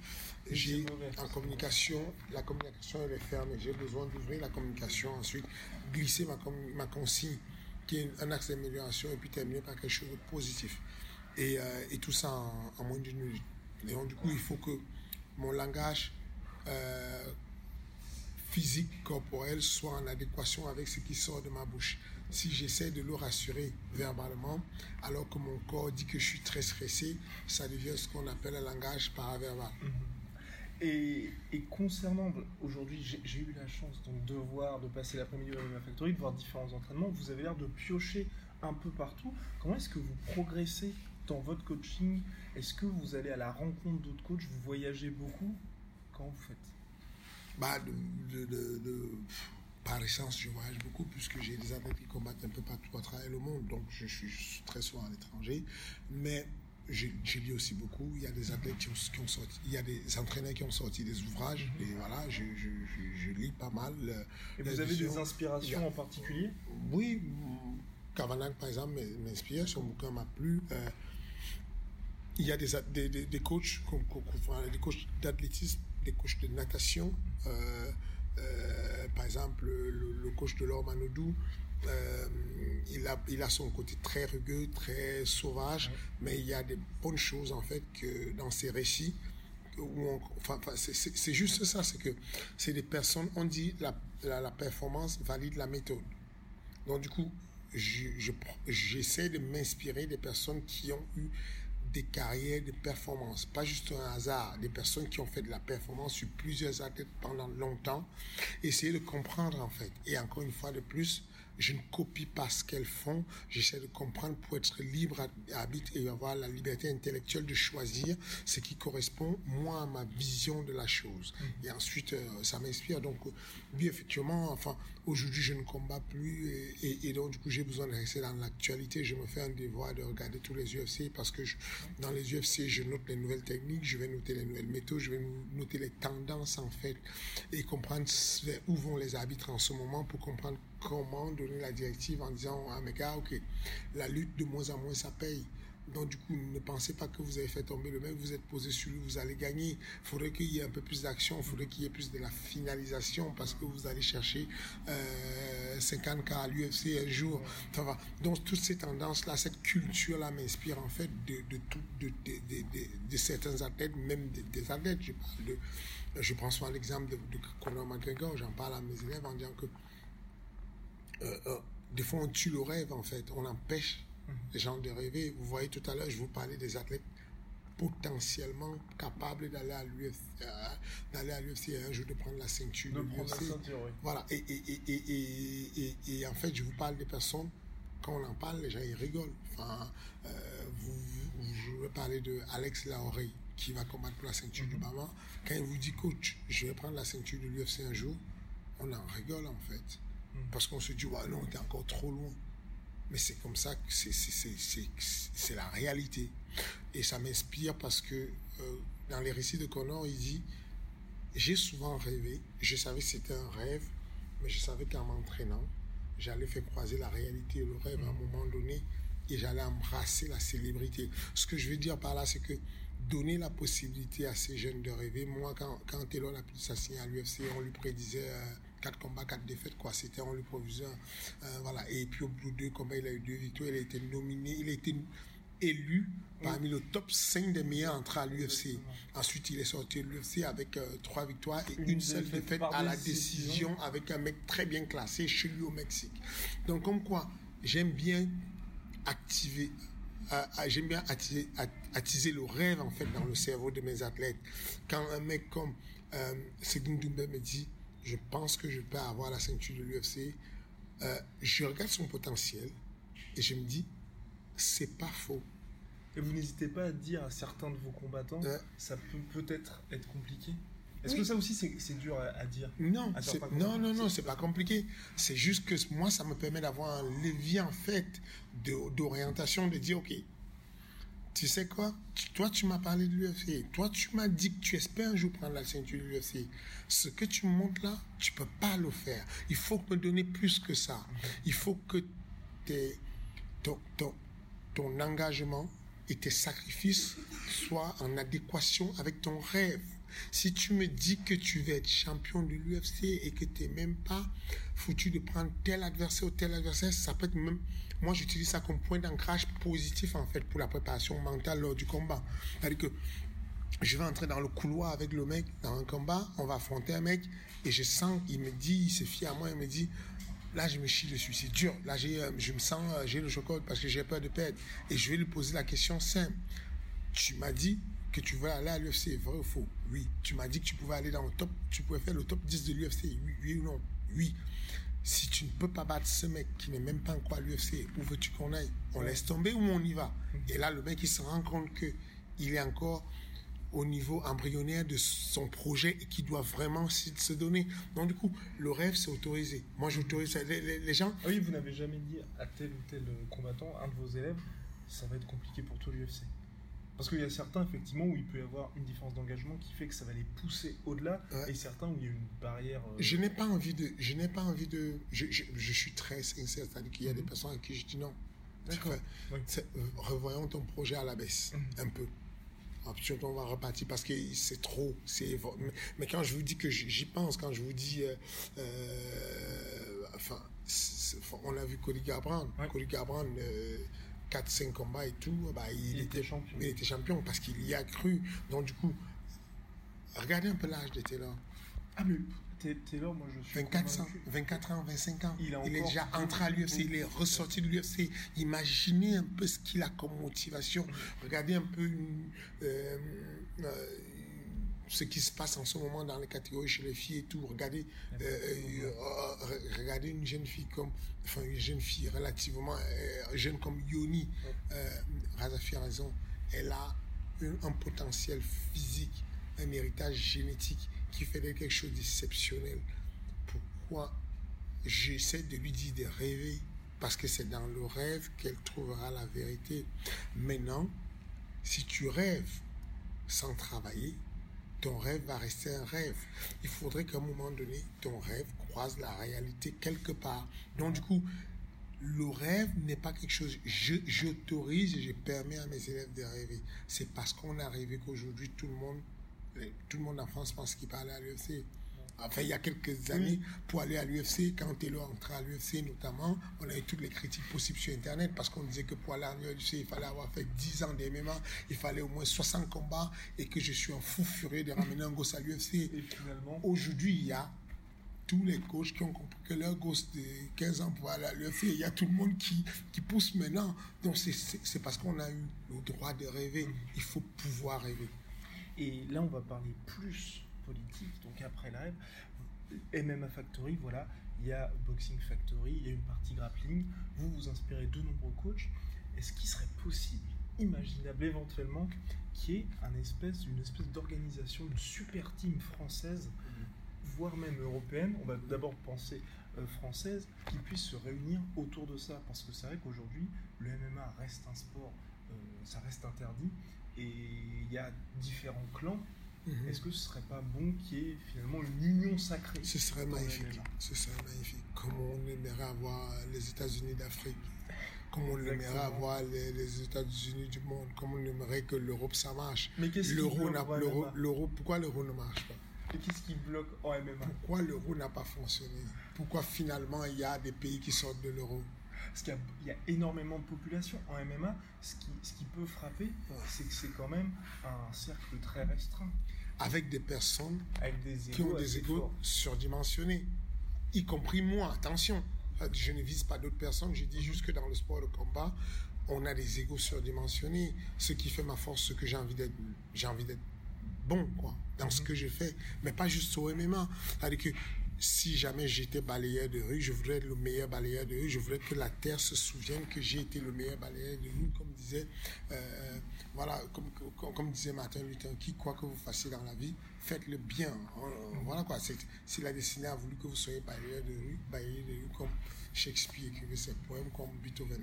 j'ai en communication, la communication elle est fermée. J'ai besoin d'ouvrir la communication, ensuite glisser ma, ma consigne qui est un axe d'amélioration et puis terminer par quelque chose de positif. Et, euh, et tout ça en, moins d'une minute. Et donc, du coup, il faut que mon langage euh, physique, corporel, soit en adéquation avec ce qui sort de ma bouche. Si j'essaie de le rassurer verbalement, alors que mon corps dit que je suis très stressé, ça devient ce qu'on appelle un langage paraverbal. Mhm. Et, et, concernant, aujourd'hui, j'ai eu la chance donc, de voir, de passer l'après-midi à la Factory, de voir différents entraînements. Vous avez l'air de piocher un peu partout. Comment est-ce que vous progressez dans votre coaching? Est-ce que vous allez à la rencontre d'autres coachs? Vous voyagez beaucoup? Comment vous faites? Bah, de, Par essence, je voyage beaucoup puisque j'ai des athlètes qui combattent un peu partout à travers le monde. Donc, je suis très souvent à l'étranger. Mais j'ai lu aussi beaucoup. Il y a des athlètes qui ont, sorti, il y a des entraîneurs qui ont sorti des ouvrages. Mhm. Et voilà, je, je, lis pas mal. Et vous avez des inspirations en particulier? Oui, Kavanagh, par exemple, m'inspire. Son bouquin m'a plu. Euh, il y a des, des, des, coachs, des coachs d'athlétisme, des coachs de natation. Euh, euh, par exemple, le, coach de l'or Manodou, euh, il, a, il a son côté très rugueux, très sauvage, mais il y a des bonnes choses en fait que dans ses récits. Où enfin, c'est juste ça, c'est que c'est des personnes, on dit la, la, la, performance valide la méthode. Donc du coup, j'essaie je, de m'inspirer des personnes qui ont eu des carrières de performance, pas juste un hasard, des personnes qui ont fait de la performance sur plusieurs athlètes pendant longtemps, essayer de comprendre en fait. Et encore une fois de plus, je ne copie pas ce qu'elles font, j'essaie de comprendre pour être libre, habite et avoir la liberté intellectuelle de choisir ce qui correspond, moi, à ma vision de la chose. Mm. Et ensuite, euh, ça m'inspire. Donc, effectivement, enfin, aujourd'hui, je ne combats plus et, donc, du coup, j'ai besoin de rester dans l'actualité. Je me fais un devoir de regarder tous les UFC parce que dans les UFC, je note les nouvelles techniques, je vais noter les nouvelles méthodes, je vais noter les tendances, en fait, et comprendre où vont les arbitres en ce moment pour comprendre comment donner la directive en disant à mes gars, ok, la lutte de moins en moins ça paye. Donc du coup, ne pensez pas que vous avez fait tomber le mec, vous êtes posé sur lui, vous allez gagner. Il faudrait qu'il y ait un peu plus d'action, il faudrait qu'il y ait plus de la finalisation parce que vous allez chercher euh, 50K à l'UFC un jour. Donc toutes ces tendances-là, cette culture-là m'inspire en fait de, certains athlètes, même des, athlètes. Je, parle de, je prends souvent l'exemple de, de Conor McGregor, j'en parle à mes élèves en disant que euh, euh, des fois on tue le rêve en fait, on empêche. Les gens de rêver. Vous voyez tout à l'heure, je vous parlais des athlètes potentiellement capables d'aller à l'UFC, euh, d'aller à l'UFC un jour de prendre la ceinture de, l'UFC. Voilà, et, et, et, et, en fait, je vous parle des personnes, quand on en parle, les gens ils rigolent. Enfin, vous, je vais parler de Alex Laorey qui va combattre pour la ceinture du mhm. Bama. Quand il vous dit, coach, je vais prendre la ceinture de l'UFC un jour, on en rigole en fait. Parce qu'on se dit, ouais, non, t'es encore trop loin. Mais c'est comme ça que c'est la réalité. Et ça m'inspire parce que euh, dans les récits de Connor, il dit, j'ai souvent rêvé, je savais que c'était un rêve, mais je savais qu'en m'entraînant, j'allais faire croiser la réalité et le rêve à un moment donné et j'allais embrasser la célébrité. Ce que je veux dire par là, c'est que donner la possibilité à ces jeunes de rêver. Moi, quand, quand Taylor a pu s'assigner à l'UFC, on lui prédisait euh, 4 combats, 4 défaites, quoi. C'était en lui proviseur. Euh, voilà. Et puis au bout de deux combats, il a eu deux victoires. Il a été nominé, il a été élu parmi le top 5 des meilleurs entrées à l'UFC. Ensuite, il est sorti de l'UFC avec euh, trois victoires et une, seule défaite à la décision. avec un mec très bien classé chez lui au Mexique. Donc, comme quoi, j'aime bien activer euh, j'aime bien attiser, attiser, le rêve en fait dans le cerveau de mes athlètes. Quand un mec comme euh, Seguin me dit je pense que je peux avoir la ceinture de l'UFC. Euh, je regarde son potentiel et je me dis, c'est pas faux. Et vous n'hésitez pas à dire à certains de vos combattants, ça peut peut-être être compliqué? Est-ce Oui. que ça aussi, c'est dur à, à dire? Non, non, non, non, c'est pas compliqué. C'est juste que moi, ça me permet d'avoir un levier en fait de- d'orientation, de dire ok, tu sais quoi, toi tu m'as parlé de l'UFC, toi tu m'as dit que tu espères un jour prendre la ceinture de l'UFC. Ce que tu montres là, tu peux pas le faire. Il faut me donner plus que ça. Il faut que ton engagement et tes sacrifices soient en adéquation avec ton rêve. Si tu me dis que tu veux être champion de l'UFC et que tu n'es même pas foutu de prendre tel adversaire ou tel adversaire, ça peut être même... Moi, j'utilise ça comme point d'ancrage positif, en fait, pour la préparation mentale lors du combat. C'est-à-dire que je vais entrer dans le couloir avec le mec dans un combat, on va affronter un mec et je sens, il me dit, il se fie à moi, il me dit, là je me chie dessus, c'est dur, là euh, je me sens, euh, j'ai le chocolat parce que j'ai peur de perdre. Et je vais lui poser la question simple. Tu m'as dit que tu veux aller à l'UFC, vrai ou faux? Oui. Tu m'as dit que tu pouvais aller dans le top, tu pouvais faire le top 10 de l'UFC, oui, oui ou non? Oui. Si tu ne peux pas battre ce mec qui n'est même pas encore à l'UFC, où veux-tu qu'on aille? On laisse tomber ou on y va? Et là, le mec, il se rend compte que il est encore au niveau embryonnaire de son projet et qui doit vraiment se donner. Donc, du coup, le rêve, c'est autorisé. Moi, j'autorise ça. Les, les- les gens, Ah oui, vous n'avez jamais dit à tel ou tel combattant, un de vos élèves, ça va être compliqué pour toi l'UFC. Parce qu'il y a certains, effectivement, où il peut y avoir une différence d'engagement qui fait que ça va les pousser au-delà, Ouais. et certains où il y a une barrière. euh, je n'ai pas envie de. Je n'ai pas envie de. Je, je, je suis très sincère, c'est-à-dire qu'il y a des Mhm. personnes à qui je dis non. D'accord. Oui. euh, revoyons ton projet à la baisse, Mhm. un peu. Ensuite, on va repartir parce que c'est trop. c'est mais, quand je vous dis que j'y pense, quand je vous dis. euh, euh, enfin, on a vu Cody Garbrandt. Ouais. Cody euh, 4-5 combats et tout, bah, il, Il était était champion. Il était champion parce qu'il y a cru. Donc, du coup, regardez un peu l'âge de Taylor. Ah, mais Taylor, moi je suis. 24 ans, convaincu. 24 ans, 25 ans. Il est déjà entré à l'UFC, il est ressorti de l'UFC. Imaginez un peu ce qu'il a comme motivation. Regardez un peu une- euh, euh, ce qui se passe en ce moment dans les catégories chez les filles et tout. Regardez, euh, euh, euh, regardez une jeune fille comme, enfin une jeune fille relativement jeune comme Yoni. Razafi a raison. Elle a un, un potentiel physique, un héritage génétique qui fait d'elle quelque chose d'exceptionnel. Pourquoi j'essaie de lui dire de rêver? Parce que c'est dans le rêve qu'elle trouvera la vérité. Maintenant, si tu rêves sans travailler, ton rêve va rester un rêve. Il faudrait qu'à un moment donné, ton rêve croise la réalité quelque part. Donc du coup, le rêve n'est pas quelque chose. Je, j'autorise et je permets à mes élèves de rêver. C'est parce qu'on a rêvé qu'aujourd'hui tout le monde, tout le monde en France pense qu'il aller à l'UFC. Enfin, il y a quelques années, pour aller à l'UFC, quand Taylor entrait à l'UFC notamment, on a eu toutes les critiques possibles sur Internet parce qu'on disait que pour aller à l'UFC, il fallait avoir fait 10 ans d'MMA, il fallait au moins 60 combats et que je suis un fou furieux de ramener un gosse à l'UFC. Et finalement, Aujourd'hui, il y a tous les coachs qui ont compris que leur gosse de 15 ans pour aller à l'UFC, il y a tout le monde qui, qui pousse maintenant. Donc c'est- parce qu'on a eu le droit de rêver. Il faut pouvoir rêver. Et là, on va parler plus donc après le rêve. MMA Factory, voilà, il y a Boxing Factory, il y a une partie grappling. Vous vous inspirez de nombreux coachs. Est-ce qu'il serait possible, imaginable éventuellement, qu'il y ait une espèce d'organisation, une super team française, voire même européenne On va d'abord penser euh, française, qui puisse se réunir autour de ça? Parce que c'est vrai qu'aujourd'hui, le MMA reste un sport, euh, ça reste interdit. Et il y a différents clans. Mhm. Est-ce que ce serait pas bon qu'il y ait finalement une union sacrée Ce serait magnifique. Ce serait magnifique. Comme on aimerait avoir les États-Unis d'Afrique. Comme on aimerait avoir les, les États-Unis du monde. Comme on aimerait que l'Europe, ça marche. Mais qu'est-ce qui L'euro l'euro- pourquoi l'euro ne marche pas? Et qu'est-ce qui bloque en MMA Pourquoi l'euro n'a pas fonctionné? Pourquoi finalement il y a des pays qui sortent de l'euro? Parce qu'il y a- il y, a énormément de population en MMA. Ce qui, ce qui peut frapper, c'est que c'est quand même un cercle très restreint, Avec des personnes avec des qui ont des forts. surdimensionnés, y compris moi. Attention, je ne vise pas d'autres personnes, je dis juste que dans le sport de combat, on a des égos surdimensionnés, ce qui fait ma force, ce que j'ai envie d'être, j'ai envie d'être bon, quoi, dans ce que je fais, mais pas juste au MMA. C'est-à-dire que si jamais j'étais balayeur de rue, je voudrais être le meilleur balayeur de rue. Je voudrais que la terre se souvienne que j'ai été le meilleur balayeur de rue, comme disait, euh, voilà, comme, disait Martin Luther King, quoi que vous fassiez dans la vie, faites-le bien. Voilà quoi. Si la destinée a voulu que vous soyez balayeur de rue, balayeur de rue, comme Shakespeare écrivait ses poèmes, comme Beethoven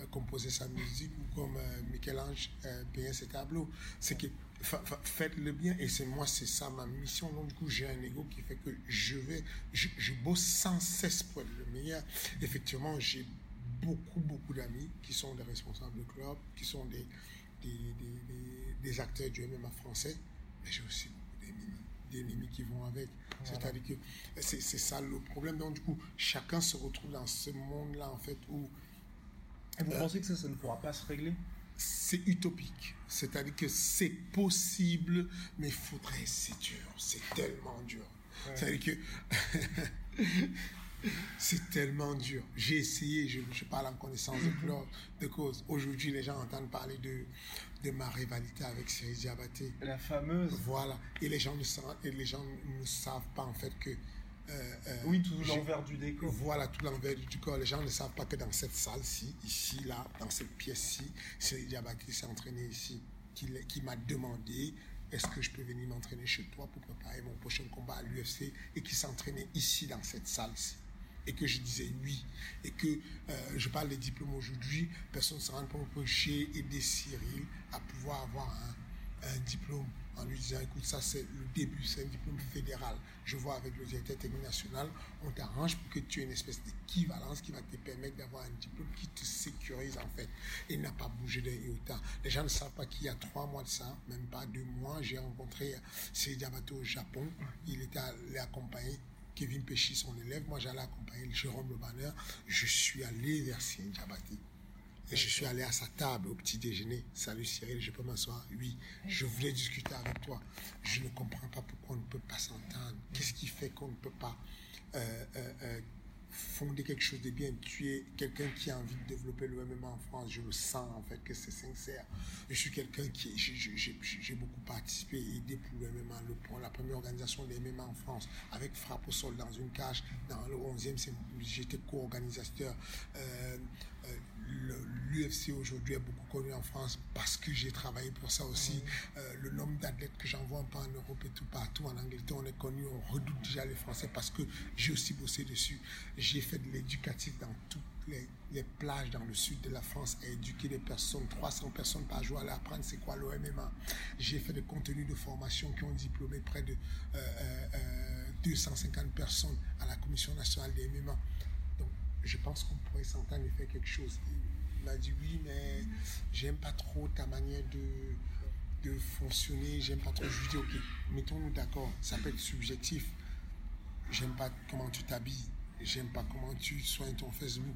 euh, composait sa musique, ou comme euh, Michel-Ange euh, peignait ses tableaux, c'est que faites le bien et c'est moi c'est ça ma mission. Donc du coup j'ai un ego qui fait que je vais je, je bosse sans cesse pour être le meilleur. Effectivement j'ai beaucoup beaucoup d'amis qui sont des responsables de club qui sont des des, des, des, acteurs du MMA français mais j'ai aussi beaucoup d'ennemis ennemis qui vont avec. C'est-à-dire que c'est ça le problème. Donc du coup chacun se retrouve dans ce monde là en fait où et vous euh, pensez que ça ça ne pourra pas se régler? C'est utopique. C'est-à-dire que c'est possible, mais il faudrait, c'est dur, c'est tellement dur. C'est-à-dire que [laughs] c'est tellement dur. J'ai essayé, je, je, parle en connaissance de, de cause. Aujourd'hui, les gens entendent parler de, de ma rivalité avec Cyril Diabaté. La fameuse. Voilà. Et les gens ne, et les gens ne savent pas en fait que euh, euh, oui, tout l'envers du décor. Voilà, tout l'envers du décor. Les gens ne savent pas que dans cette salle-ci, ici, là, dans cette pièce-ci, c'est Diabaki s'est entraîné ici, qui, qui m'a demandé est-ce que je peux venir m'entraîner chez toi pour préparer mon prochain combat à l'UFC et qui s'entraînait ici, dans cette salle-ci et que je disais oui, et que euh, je parle des diplômes aujourd'hui, personne ne se rend compte que j'ai aidé Cyril à pouvoir avoir un, un diplôme en lui disant écoute, ça c'est le début, c'est un diplôme fédéral. Je vois avec le directeur technique national, on t'arrange pour que tu aies une espèce d'équivalence qui va te permettre d'avoir un diplôme qui te sécurise en fait. Il n'a pas bougé d'un iota. Les gens ne savent pas qu'il y a trois mois de ça, même pas deux mois, j'ai rencontré Seiji Diabato au Japon. Il était allé accompagner Kevin Péchi, son élève. Moi, j'allais accompagner Jérôme Le Banner. Je suis allé vers Seiji Diabaté. Et je suis allé à sa table au petit déjeuner. Salut Cyril, je peux m'asseoir? Oui, je voulais discuter avec toi. Je ne comprends pas pourquoi on ne peut pas s'entendre. Qu'est-ce qui fait qu'on ne peut pas euh, euh, euh, fonder quelque chose de bien? Tu es quelqu'un qui a envie de développer le MMA en France. Je le sens en fait que c'est sincère. Je suis quelqu'un qui j'ai beaucoup participé et aidé pour le MMA, le, la première organisation des MMA en France, avec frappe au sol dans une cage. Dans le 11e, j'étais co-organisateur. Euh, euh, L'UFC aujourd'hui est beaucoup connu en France parce que j'ai travaillé pour ça aussi. Euh, le nombre d'athlètes que j'envoie en Europe et tout partout, en Angleterre, on est connu, on redoute déjà les Français parce que j'ai aussi bossé dessus. J'ai fait de l'éducatif dans toutes les, les, plages dans le sud de la France à éduquer des personnes, 300 personnes par jour, à apprendre c'est quoi le MMA. J'ai fait des contenus de formation qui ont diplômé près de 250 euh, personnes à la Commission nationale des MMA je pense qu'on pourrait s'entendre et faire quelque chose. Il m'a dit oui, mais j'aime pas trop ta manière de, de fonctionner, j'aime pas trop. Je lui dis ok, mettons-nous d'accord, ça peut être subjectif. J'aime pas comment tu t'habilles, j'aime pas comment tu soignes ton Facebook.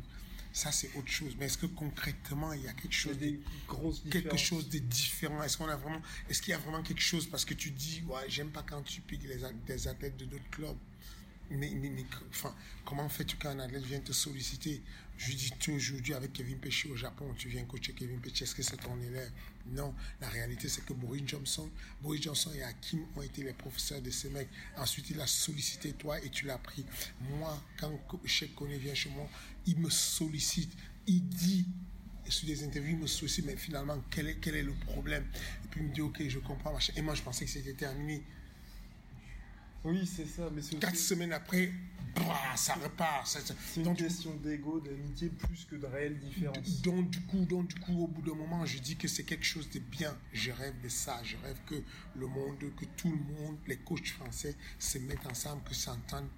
Ça, c'est autre chose. Mais est-ce que concrètement, il y a quelque chose, de, quelque chose de différent? Est-ce qu'on a vraiment, est-ce qu'il y a vraiment quelque chose? Parce que tu dis, ouais, j'aime pas quand tu piques les, des athlètes de d'autres clubs mais, comment fais-tu quand un athlète vient te solliciter? Je dis, tu aujourd'hui avec Kevin Péché au Japon, tu viens coacher Kevin Péché, est-ce que c'est ton élève? Non, la réalité c'est que Boris Johnson, Boris Johnson et Hakim ont été les professeurs de ces mecs. Ensuite, il a sollicité toi et tu l'as pris. Moi, quand Cheikh Kone vient chez moi, il me sollicite, il dit sur des interviews, il me sollicite, mais finalement, quel est, quel est le problème? Et puis il me dit, ok, je comprends, Et moi, je pensais que c'était terminé. Oui, c'est ça. Mais Quatre semaines après, bah, ça repart. C'est une question d'ego, d'amitié, plus que de réelle différence. Donc du, coup, donc, du coup, au bout d'un moment, je dis que c'est quelque chose de bien. Je rêve de ça. Je rêve que le monde, que tout le monde, les coachs français, se mettent ensemble, que s'entendent.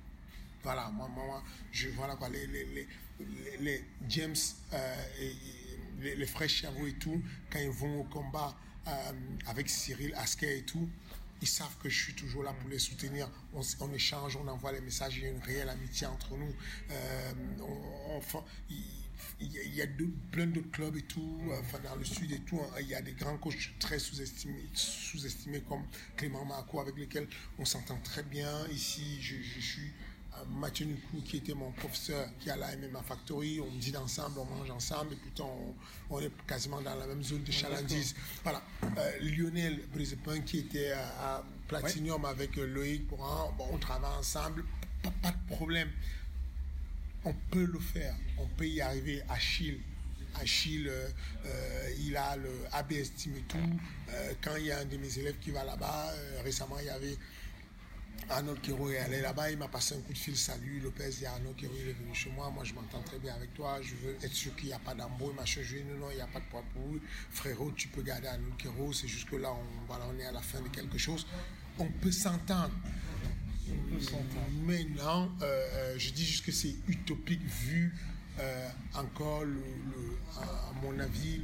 Voilà, moi, moi, je, voilà quoi, les, les, les, les James, euh, et, les, les frères Chavot et tout, quand ils vont au combat euh, avec Cyril Asker et tout, ils savent que je suis toujours là pour les soutenir. On, échange, on envoie les messages, il y a une réelle amitié entre nous. Euh, il y a plein d'autres clubs et tout, enfin dans le sud et tout, hein. il y a des grands coachs très sous-estimés, sous-estimés comme Clément Marco avec lesquels on s'entend très bien. Ici, je, suis Mathieu Nukou, qui était mon professeur, qui a la MMA Factory. On dîne ensemble, on mange ensemble, et puis on, est quasiment dans la même zone de chalandise. Voilà. Lionel Brisepin, qui était à, Platinium avec Loïc Courant, bon, on travaille ensemble, pas, de problème. On peut le faire, on peut y arriver. Achille, Achille, il a le ABS Team et tout. quand il y a un de mes élèves qui va là-bas, récemment il y avait Arnaud Kiro est allé là-bas, il m'a passé un coup de fil, salut Lopez, il y a Arnaud Kiro, il est venu chez moi, moi je m'entends très bien avec toi, je veux être sûr qu'il n'y a pas d'embrouille, machin, je non, non, il n'y a pas de poids pour frérot, tu peux garder Arnaud Kiro, c'est juste que là, on, voilà, on est à la fin de quelque chose, on peut s'entendre. Maintenant, euh, euh, je dis juste que c'est utopique vu euh, encore, le, à mon avis,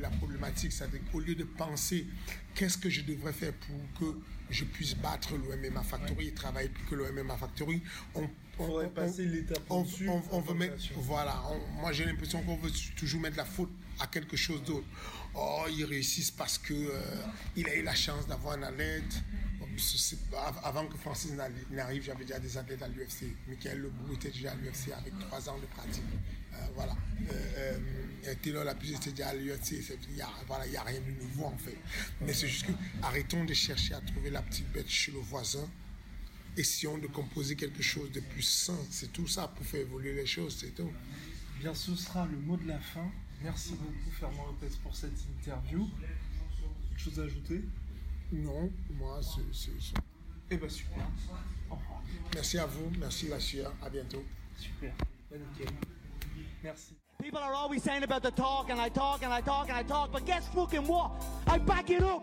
la problématique, c'est qu'au lieu de penser qu'est-ce que je devrais faire pour que je puisse battre l'OMMA Factory et travailler pour que l'OMMA Factory, on, on, passer l'étape on, on, veut mettre, voilà, moi j'ai l'impression qu'on veut toujours mettre la faute à quelque chose d'autre. Oh, ils réussissent parce que euh, il a eu la chance d'avoir un athlète. Avant que Francis n'arrive, j'avais déjà des athlètes à l'UFC. Michael Lebrou était déjà à l'UFC avec trois ans de pratique. Euh, voilà. Euh, euh, Taylor Lapus était déjà à l'UFC. Il n'y a rien de nouveau en fait. Mais c'est juste que arrêtons de chercher à trouver la petite bête chez le voisin. Essayons de composer quelque chose de plus sain. C'est tout ça pour faire évoluer les choses, c'est tout. Bien, ce sera le mot de la fin. Merci beaucoup Fernand Lopez pour cette interview. Quelque chose à ajouter? Non, moi c'est... Eh bien super. Merci à vous, merci la chère, à bientôt. Super, Merci. People are always saying about the talk and I talk and I talk and I talk, but guess fucking what? I back it up.